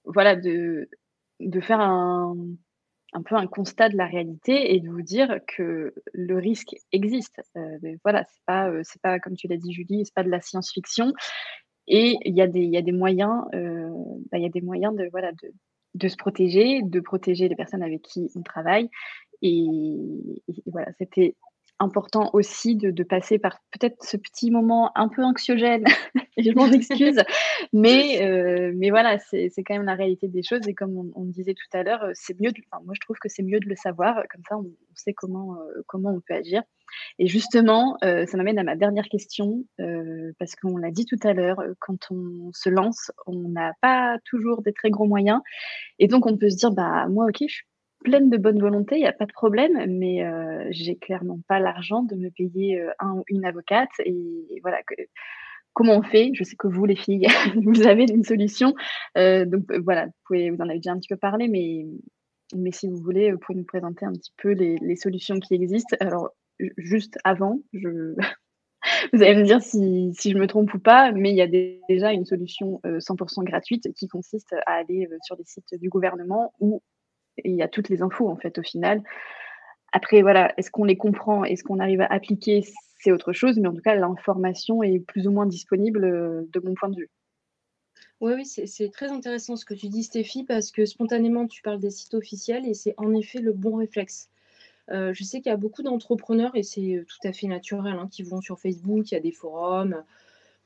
S4: voilà, de, de faire un, un peu un constat de la réalité et de vous dire que le risque existe. voilà, c'est pas, c'est pas comme tu l'as dit, Julie, c'est pas de la science-fiction. Et il y a des, il y a des moyens, euh, bah, il y a des moyens de, voilà, de, de, se protéger, de protéger les personnes avec qui on travaille. Et, voilà, c'était important aussi de, passer par peut-être ce petit moment un peu anxiogène, je m'en excuse, mais, euh, mais voilà, c'est quand même la réalité des choses. Et comme on, disait tout à l'heure, c'est mieux, moi je trouve que c'est mieux de le savoir, comme ça on, sait comment, euh, comment on peut agir. Et justement, euh, ça m'amène à ma dernière question, euh, parce qu'on l'a dit tout à l'heure, euh, quand on se lance, on n'a pas toujours des très gros moyens. Et donc, on peut se dire, bah, moi, ok, je suis pleine de bonne volonté, il n'y a pas de problème, mais j'ai clairement pas l'argent de me payer un ou une avocate. Et, voilà, comment on fait? Je sais que vous, les filles, vous avez une solution. donc voilà, vous, pouvez, vous en avez déjà un petit peu parlé, mais, mais si vous voulez, vous pouvez nous présenter un petit peu les, solutions qui existent. Alors, juste avant. Vous allez me dire si, je me trompe ou pas, mais il y a déjà une solution 100% euh, gratuite qui consiste à aller euh, sur les sites du gouvernement où il y a toutes les infos en fait au final. Après, voilà, est-ce qu'on les comprend, est-ce qu'on arrive à appliquer, c'est autre chose, mais en tout cas, l'information est plus ou moins disponible euh, de mon point de vue.
S2: Oui, oui, c'est très intéressant ce que tu dis, Stéphie, parce que spontanément, tu parles des sites officiels et c'est en effet le bon réflexe. Euh, je sais qu'il y a beaucoup d'entrepreneurs, et c'est tout à fait naturel, hein, qui vont sur Facebook, il y a des forums.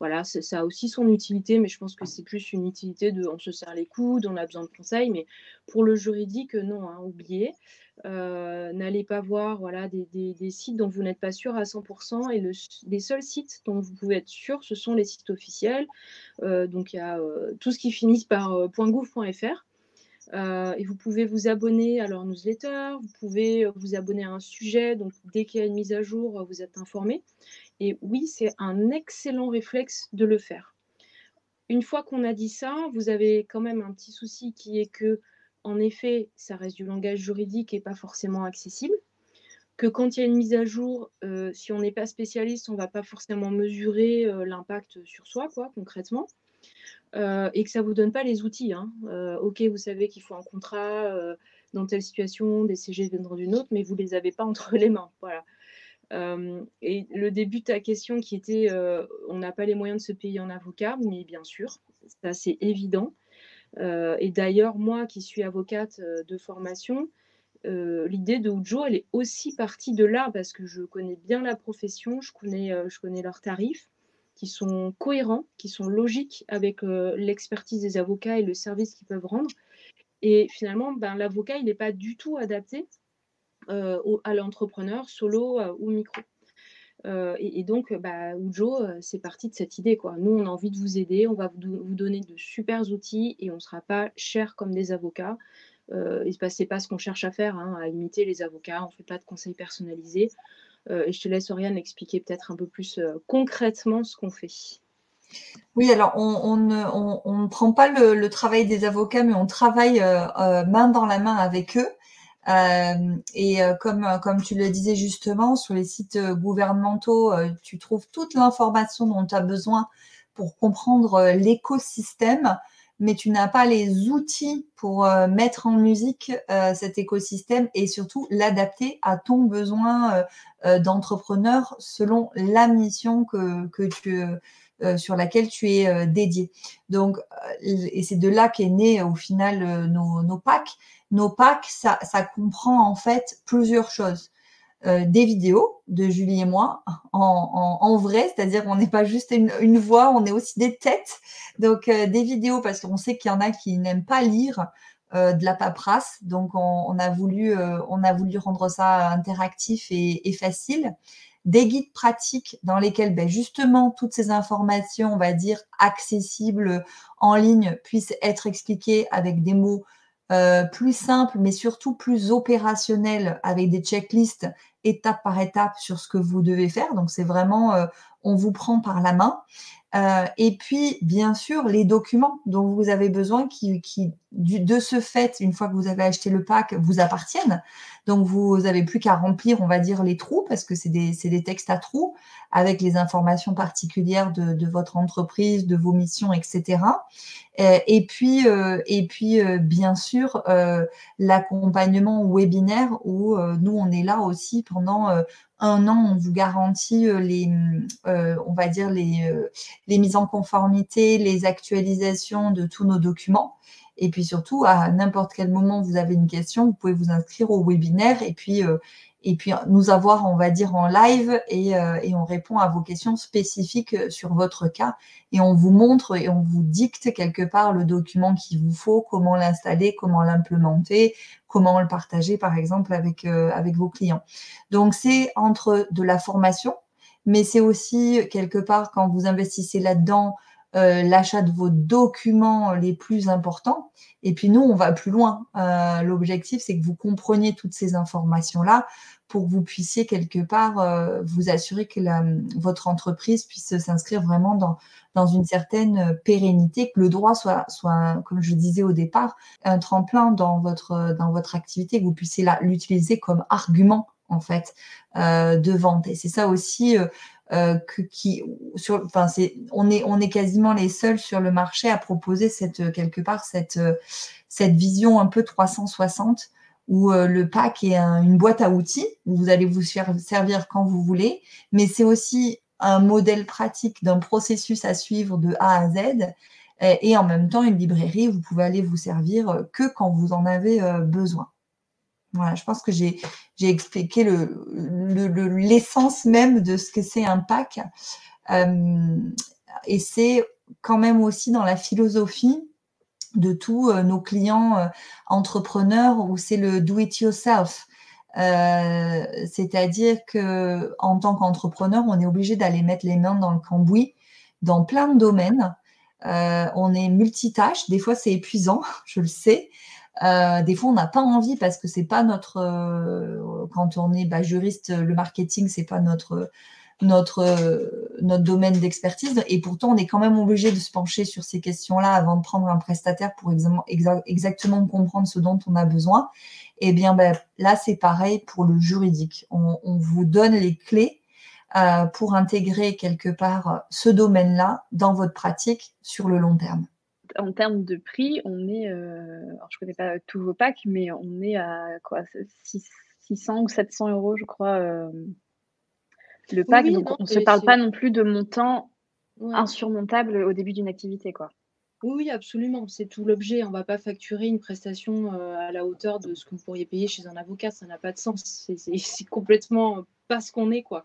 S2: Voilà, ça a aussi son utilité, mais je pense que c'est plus une utilité de on se serre les coudes, on a besoin de conseils. Mais pour le juridique, non, hein, oubliez. Euh, n'allez pas voir voilà, des, sites dont vous n'êtes pas sûr à 100%. Et les seuls sites dont vous pouvez être sûr, ce sont les sites officiels. Euh, donc il y a tout ce qui finit par .gouv.fr. Euh, et vous pouvez vous abonner à leur newsletter, vous pouvez euh, vous abonner à un sujet, donc dès qu'il y a une mise à jour, euh, vous êtes informé. Et oui, c'est un excellent réflexe de le faire. Une fois qu'on a dit ça, vous avez quand même un petit souci qui est que, en effet, ça reste du langage juridique et pas forcément accessible. Que quand il y a une mise à jour, si on n'est pas spécialiste, on ne va pas forcément mesurer l'impact sur soi, quoi, concrètement. Euh, et que ça ne vous donne pas les outils. Hein. Euh, ok, vous savez qu'il faut un contrat euh, dans telle situation, des CG dans une autre, mais vous ne les avez pas entre les mains. Voilà. Et le début de ta question qui était on n'a pas les moyens de se payer en avocat, mais bien sûr, ça c'est évident. et d'ailleurs, moi qui suis avocate de formation, l'idée de Ujo, elle est aussi partie de là parce que je connais bien la profession, je connais, leurs tarifs qui sont cohérents, qui sont logiques avec euh, l'expertise des avocats et le service qu'ils peuvent rendre. Et finalement, ben, l'avocat, il n'est pas du tout adapté euh, à l'entrepreneur solo euh, ou micro. Et, donc, bah, Ujo, c'est parti de cette idée. Nous, on a envie de vous aider, on va vous, donner de super outils et on ne sera pas cher comme des avocats. Euh, ce n'est pas ce qu'on cherche à faire, hein, à imiter les avocats, on ne fait pas de conseils personnalisés. Euh, et je te laisse, Oriane, expliquer peut-être un peu plus euh, concrètement ce qu'on fait.
S3: Oui, alors on, ne prend pas le, travail des avocats, mais on travaille euh, main dans la main avec eux. Et comme, comme tu le disais justement, sur les sites gouvernementaux, tu trouves toute l'information dont tu as besoin pour comprendre l'écosystème mais tu n'as pas les outils pour euh, mettre en musique euh, cet écosystème et surtout l'adapter à ton besoin euh, d'entrepreneur selon la mission que, que tu, sur laquelle tu es dédié. Donc, et c'est de là qu'est né au final nos, nos packs. Nos packs, ça, comprend en fait plusieurs choses. des vidéos de Julie et moi en, vrai, c'est-à-dire qu'on n'est pas juste une, voix, on est aussi des têtes. Donc des vidéos parce qu'on sait qu'il y en a qui n'aiment pas lire de la paperasse, donc on, a voulu on a voulu rendre ça interactif et facile des guides pratiques dans lesquels ben, justement toutes ces informations, on va dire, accessibles en ligne puissent être expliquées avec des mots euh, plus simples, mais surtout plus opérationnels, avec des checklists étape par étape sur ce que vous devez faire. Donc c'est vraiment, euh, on vous prend par la main. Euh, et puis, bien sûr, les documents dont vous avez besoin qui, qui de ce fait, une fois que vous avez acheté le pack, vous appartiennent. Donc, vous n'avez plus qu'à remplir, on va dire, les trous, parce que c'est des, des, textes à trous, avec les informations particulières de, de, votre entreprise, de vos missions, etc. Euh, et puis, euh, et puis bien sûr, l'accompagnement webinaire, où nous, on est là aussi pendant un an, on vous garantit les, on va dire, les, les mises en conformité, les actualisations de tous nos documents. Et puis surtout, à n'importe quel moment vous avez une question, vous pouvez vous inscrire au webinaire et puis, euh, et puis nous avoir, on va dire, en live et, euh, et, on répond à vos questions spécifiques euh, sur votre cas et on vous montre et on vous dicte quelque part le document qu'il vous faut, comment l'installer, comment l'implémenter, comment le partager, par exemple, avec, avec vos clients. Donc, c'est entre de la formation, mais c'est aussi quelque part quand vous investissez là-dedans, euh, l'achat de vos documents les plus importants. Et puis nous, on va plus loin. Euh, l'objectif, c'est que vous compreniez toutes ces informations-là pour que vous puissiez quelque part euh, vous assurer que votre entreprise puisse s'inscrire vraiment dans, dans une certaine pérennité, que le droit soit, soit, comme je disais au départ, un tremplin dans votre, dans votre activité, que vous puissiez l'utiliser comme argument en fait de vente. Et c'est ça aussi c'est, on est, quasiment les seuls sur le marché à proposer cette quelque part cette, cette vision un peu 360 où euh, le pack est une boîte à outils où vous allez vous servir quand vous voulez, mais c'est aussi un modèle pratique d'un processus à suivre de A à Z et en même temps une librairie où vous pouvez aller vous servir que quand vous en avez euh, besoin. Voilà, je pense que j'ai expliqué l'essence le, même de ce que c'est un pack. Euh, et c'est quand même aussi dans la philosophie de tous euh, nos clients euh, entrepreneurs où c'est le do it yourself. C'est-à-dire que en tant qu'entrepreneur, on est obligé d'aller mettre les mains dans le cambouis dans plein de domaines. on est multitâche, des fois c'est épuisant, je le sais. Euh, des fois, on n'a pas envie parce que c'est pas notre. Euh, quand on est bah, juriste, le marketing, c'est pas notre notre notre domaine d'expertise. Et pourtant, on est quand même obligé de se pencher sur ces questions-là avant de prendre un prestataire pour exactement comprendre ce dont on a besoin. Et eh bien, ben, là, c'est pareil pour le juridique. On, on vous donne les clés euh, pour intégrer quelque part ce domaine-là dans votre pratique sur le long terme
S4: en termes de prix, on est, euh, alors je connais pas tous vos packs, mais on est à quoi 600 ou 700 euros, je crois, euh, le pack. donc on ne se parle pas non plus de montants insurmontables au début d'une activité, quoi.
S2: Oui, absolument. C'est tout l'objet. On ne va pas facturer une prestation euh, à la hauteur de ce que vous pourriez payer chez un avocat. Ça n'a pas de sens. C'est complètement pas ce qu'on est, quoi.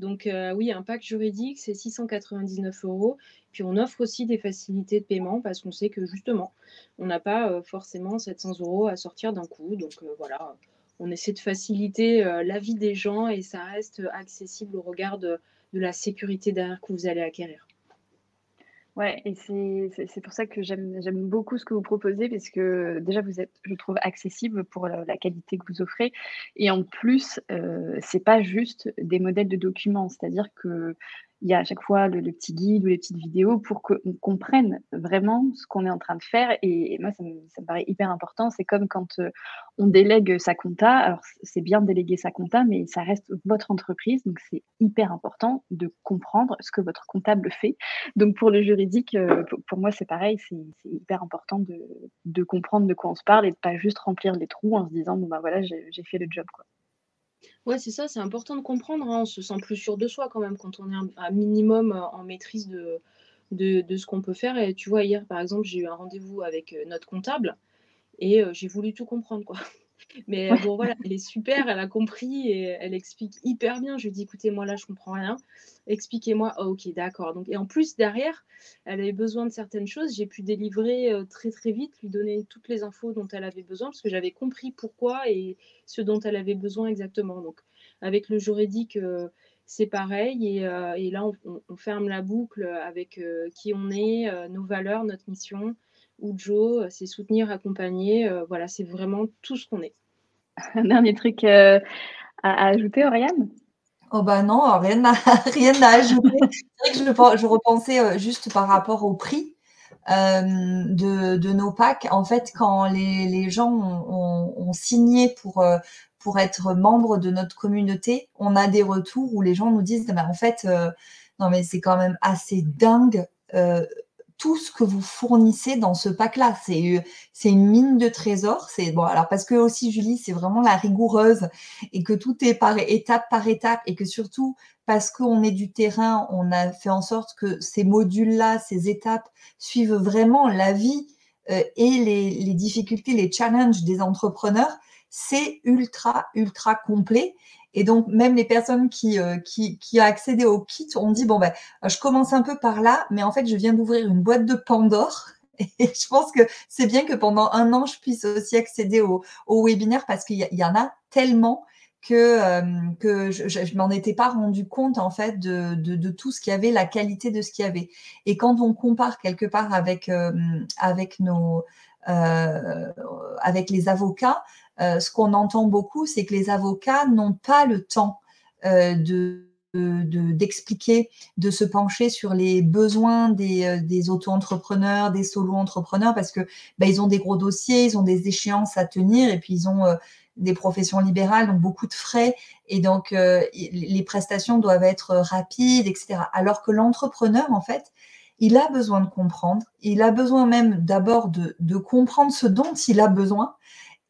S2: Donc euh, oui, un pack juridique, c'est 699 euros. Puis on offre aussi des facilités de paiement parce qu'on sait que justement, on n'a pas euh, forcément 700 euros à sortir d'un coup. Donc voilà, on essaie de faciliter la vie des gens et ça reste accessible au regard de la sécurité derrière que vous allez acquérir.
S4: Ouais, et c'est pour ça que j'aime beaucoup ce que vous proposez, parce que déjà, vous êtes, je trouve, accessible pour la, qualité que vous offrez. Et en plus, euh, c'est pas juste des modèles de documents, c'est-à-dire que il y a à chaque fois le, petit guide ou les petites vidéos pour qu'on comprenne vraiment ce qu'on est en train de faire. Et, moi, ça me, paraît hyper important. C'est comme quand euh, on délègue sa compta. Alors, c'est bien de déléguer sa compta, mais ça reste votre entreprise. Donc, c'est hyper important de comprendre ce que votre comptable fait. Donc, pour le juridique, euh, pour, moi, c'est pareil. C'est hyper important de, de, comprendre de quoi on se parle et de pas juste remplir les trous en se disant, bon, ben voilà, j'ai fait le job. Quoi.
S2: Ouais, c'est ça, c'est important de comprendre, hein. On se sent plus sûr de soi quand même quand on est un minimum, euh, en maîtrise de de ce qu'on peut faire et tu vois, hier, par exemple, j'ai eu un rendez-vous avec, euh, notre comptable et euh, j'ai voulu tout comprendre, quoi. Mais euh, bon, voilà, elle est super, elle a compris et elle explique hyper bien. Je lui dis, écoutez, moi là, je comprends rien. Expliquez-moi. Oh, ok, d'accord. Donc, et en plus, derrière, elle avait besoin de certaines choses. J'ai pu délivrer euh, très, très vite, lui donner toutes les infos dont elle avait besoin parce que j'avais compris pourquoi et ce dont elle avait besoin exactement. Donc, avec le juridique, euh, c'est pareil. Et, et là, on, on, ferme la boucle avec qui on est, nos valeurs, notre mission. Ujo, c'est soutenir, accompagner. voilà, c'est vraiment tout ce qu'on est.
S4: Un dernier truc euh, à, ajouter, Oriane?
S3: Oh bah non, rien à, rien à ajouter. C'est vrai que je, repensais euh, juste par rapport au prix euh, de, nos packs. En fait, quand les, gens ont, signé pour, pour être membre de notre communauté, on a des retours où les gens nous disent, en fait, non mais c'est quand même assez dingue tout ce que vous fournissez dans ce pack-là. C'est, euh, c'est une mine de trésors. C'est bon, alors parce que aussi Julie, c'est vraiment la rigoureuse et que tout est par étape par étape et que surtout parce qu'on est du terrain, on a fait en sorte que ces modules-là, ces étapes suivent vraiment la vie euh, et les difficultés, les challenges des entrepreneurs. C'est ultra, ultra complet. Et donc, même les personnes qui, euh, qui, qui ont accédé au kit ont dit, bon, ben, je commence un peu par là, mais en fait, je viens d'ouvrir une boîte de Pandore. Et je pense que c'est bien que pendant un an, je puisse aussi accéder au, au webinaire parce qu'il y, en a tellement que, euh, que je, je, m'en étais pas rendu compte en fait de, de, de tout ce qu'il y avait, la qualité de ce qu'il y avait. Et quand on compare quelque part avec, euh, avec nos euh, avec les avocats, euh, ce qu'on entend beaucoup, c'est que les avocats n'ont pas le temps euh, de d'expliquer, de, se pencher sur les besoins des, euh, des auto-entrepreneurs, des solo-entrepreneurs, parce que ben, ils ont des gros dossiers, ils ont des échéances à tenir, et puis ils ont des professions libérales, donc beaucoup de frais, et donc les prestations doivent être rapides, etc. Alors que l'entrepreneur, en fait, il a besoin de comprendre, il a besoin même d'abord de, comprendre ce dont il a besoin,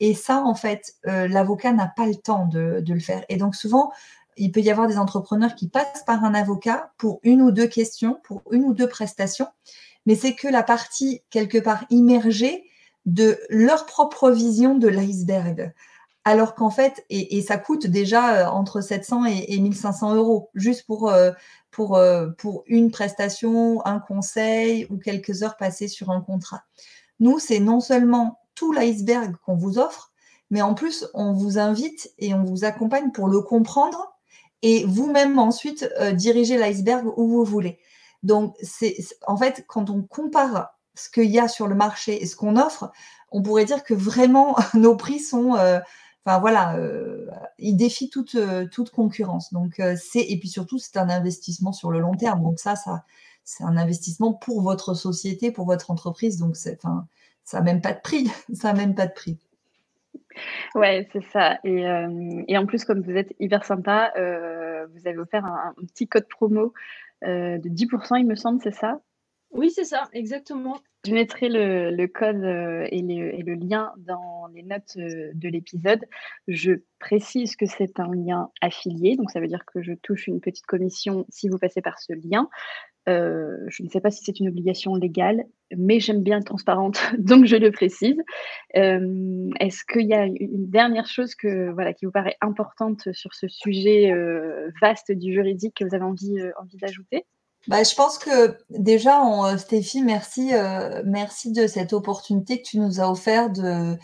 S3: et ça, en fait, euh, l'avocat n'a pas le temps de, le faire. Et donc souvent, il peut y avoir des entrepreneurs qui passent par un avocat pour une ou deux questions, pour une ou deux prestations, mais c'est que la partie quelque part immergée de leur propre vision de l'iceberg. Alors qu'en fait, et, ça coûte déjà euh, entre 700 et, 1500 euros, juste pour, euh, pour, pour une prestation, un conseil ou quelques heures passées sur un contrat. Nous, c'est non seulement tout l'iceberg qu'on vous offre, mais en plus, on vous invite et on vous accompagne pour le comprendre et vous-même ensuite euh, diriger l'iceberg où vous voulez. Donc, en fait, quand on compare ce qu'il y a sur le marché et ce qu'on offre, on pourrait dire que vraiment nos prix sont, euh, enfin voilà, euh, ils défient toute, toute concurrence. Donc, c'est et puis surtout, c'est un investissement sur le long terme. Donc ça, ça, c'est un investissement pour votre société, pour votre entreprise. Donc, c'est, ça n'a même pas de prix. ça n'a même pas de prix.
S4: Ouais, c'est ça. Et, euh, en plus, comme vous êtes hyper sympa, euh, vous avez offert un, petit code promo euh, de 10%, il me semble, c'est ça?
S2: Oui, c'est ça, exactement.
S4: Je mettrai le, code et, et, le lien dans les notes de l'épisode. Je précise que c'est un lien affilié, donc ça veut dire que je touche une petite commission si vous passez par ce lien. Euh, je ne sais pas si c'est une obligation légale, mais j'aime bien être transparente, donc je le précise. Euh, est-ce qu'il y a une dernière chose que, voilà, qui vous paraît importante sur ce sujet euh, vaste du juridique que vous avez envie d'ajouter?
S3: Bah, je pense que déjà, Stéphie, merci, merci de cette opportunité que tu nous as offert de,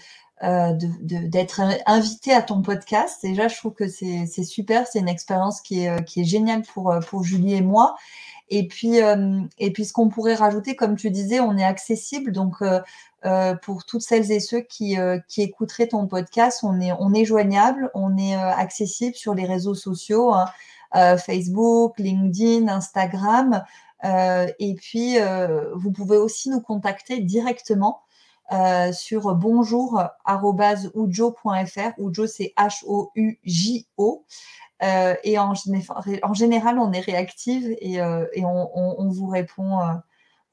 S3: d'être invité à ton podcast. Déjà, je trouve que c'est super, c'est une expérience qui est, qui est géniale pour, pour Julie et moi. Et puis, euh, et puis ce qu'on pourrait rajouter, comme tu disais, on est accessible. Donc, euh, euh, pour toutes celles et ceux qui, qui écouteraient ton podcast, on est, on est joignable, on est accessible sur les réseaux sociaux, hein, Facebook, LinkedIn, Instagram. et puis, vous pouvez aussi nous contacter directement sur bonjour.ujo.fr. Ujo, c'est H-O-U-J-O. Euh, et en, en, général, on est réactive et, euh, et on, on, vous répond euh,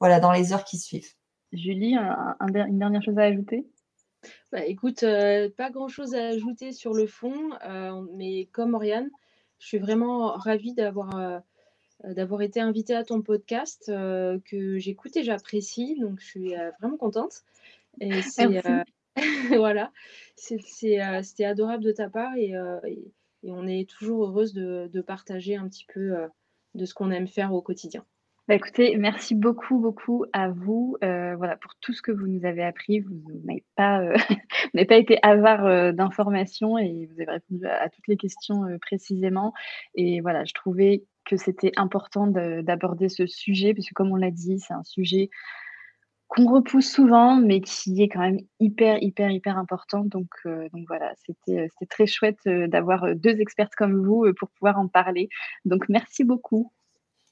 S3: voilà, dans les heures qui suivent.
S4: Julie, un, une dernière chose à ajouter?
S2: Bah, Écoute, pas grand-chose à ajouter sur le fond, mais comme Oriane, je suis vraiment ravie d'avoir d'avoir été invitée à ton podcast que j'écoute et j'apprécie, donc je suis vraiment contente. Et c'est voilà, c'était adorable de ta part et, on est toujours heureuse de, partager un petit peu de ce qu'on aime faire au quotidien.
S4: Bah, écoutez, merci beaucoup, beaucoup à vous voilà, pour tout ce que vous nous avez appris. Vous n'avez pas, pas été avare d'informations et vous avez répondu à, toutes les questions précisément. Et voilà, je trouvais que c'était important d'aborder ce sujet, puisque comme on l'a dit, c'est un sujet qu'on repousse souvent, mais qui est quand même hyper, hyper, hyper important. Donc, euh, donc voilà, c'était, euh, c'était très chouette euh, d'avoir deux expertes comme vous pour pouvoir en parler. Donc merci beaucoup.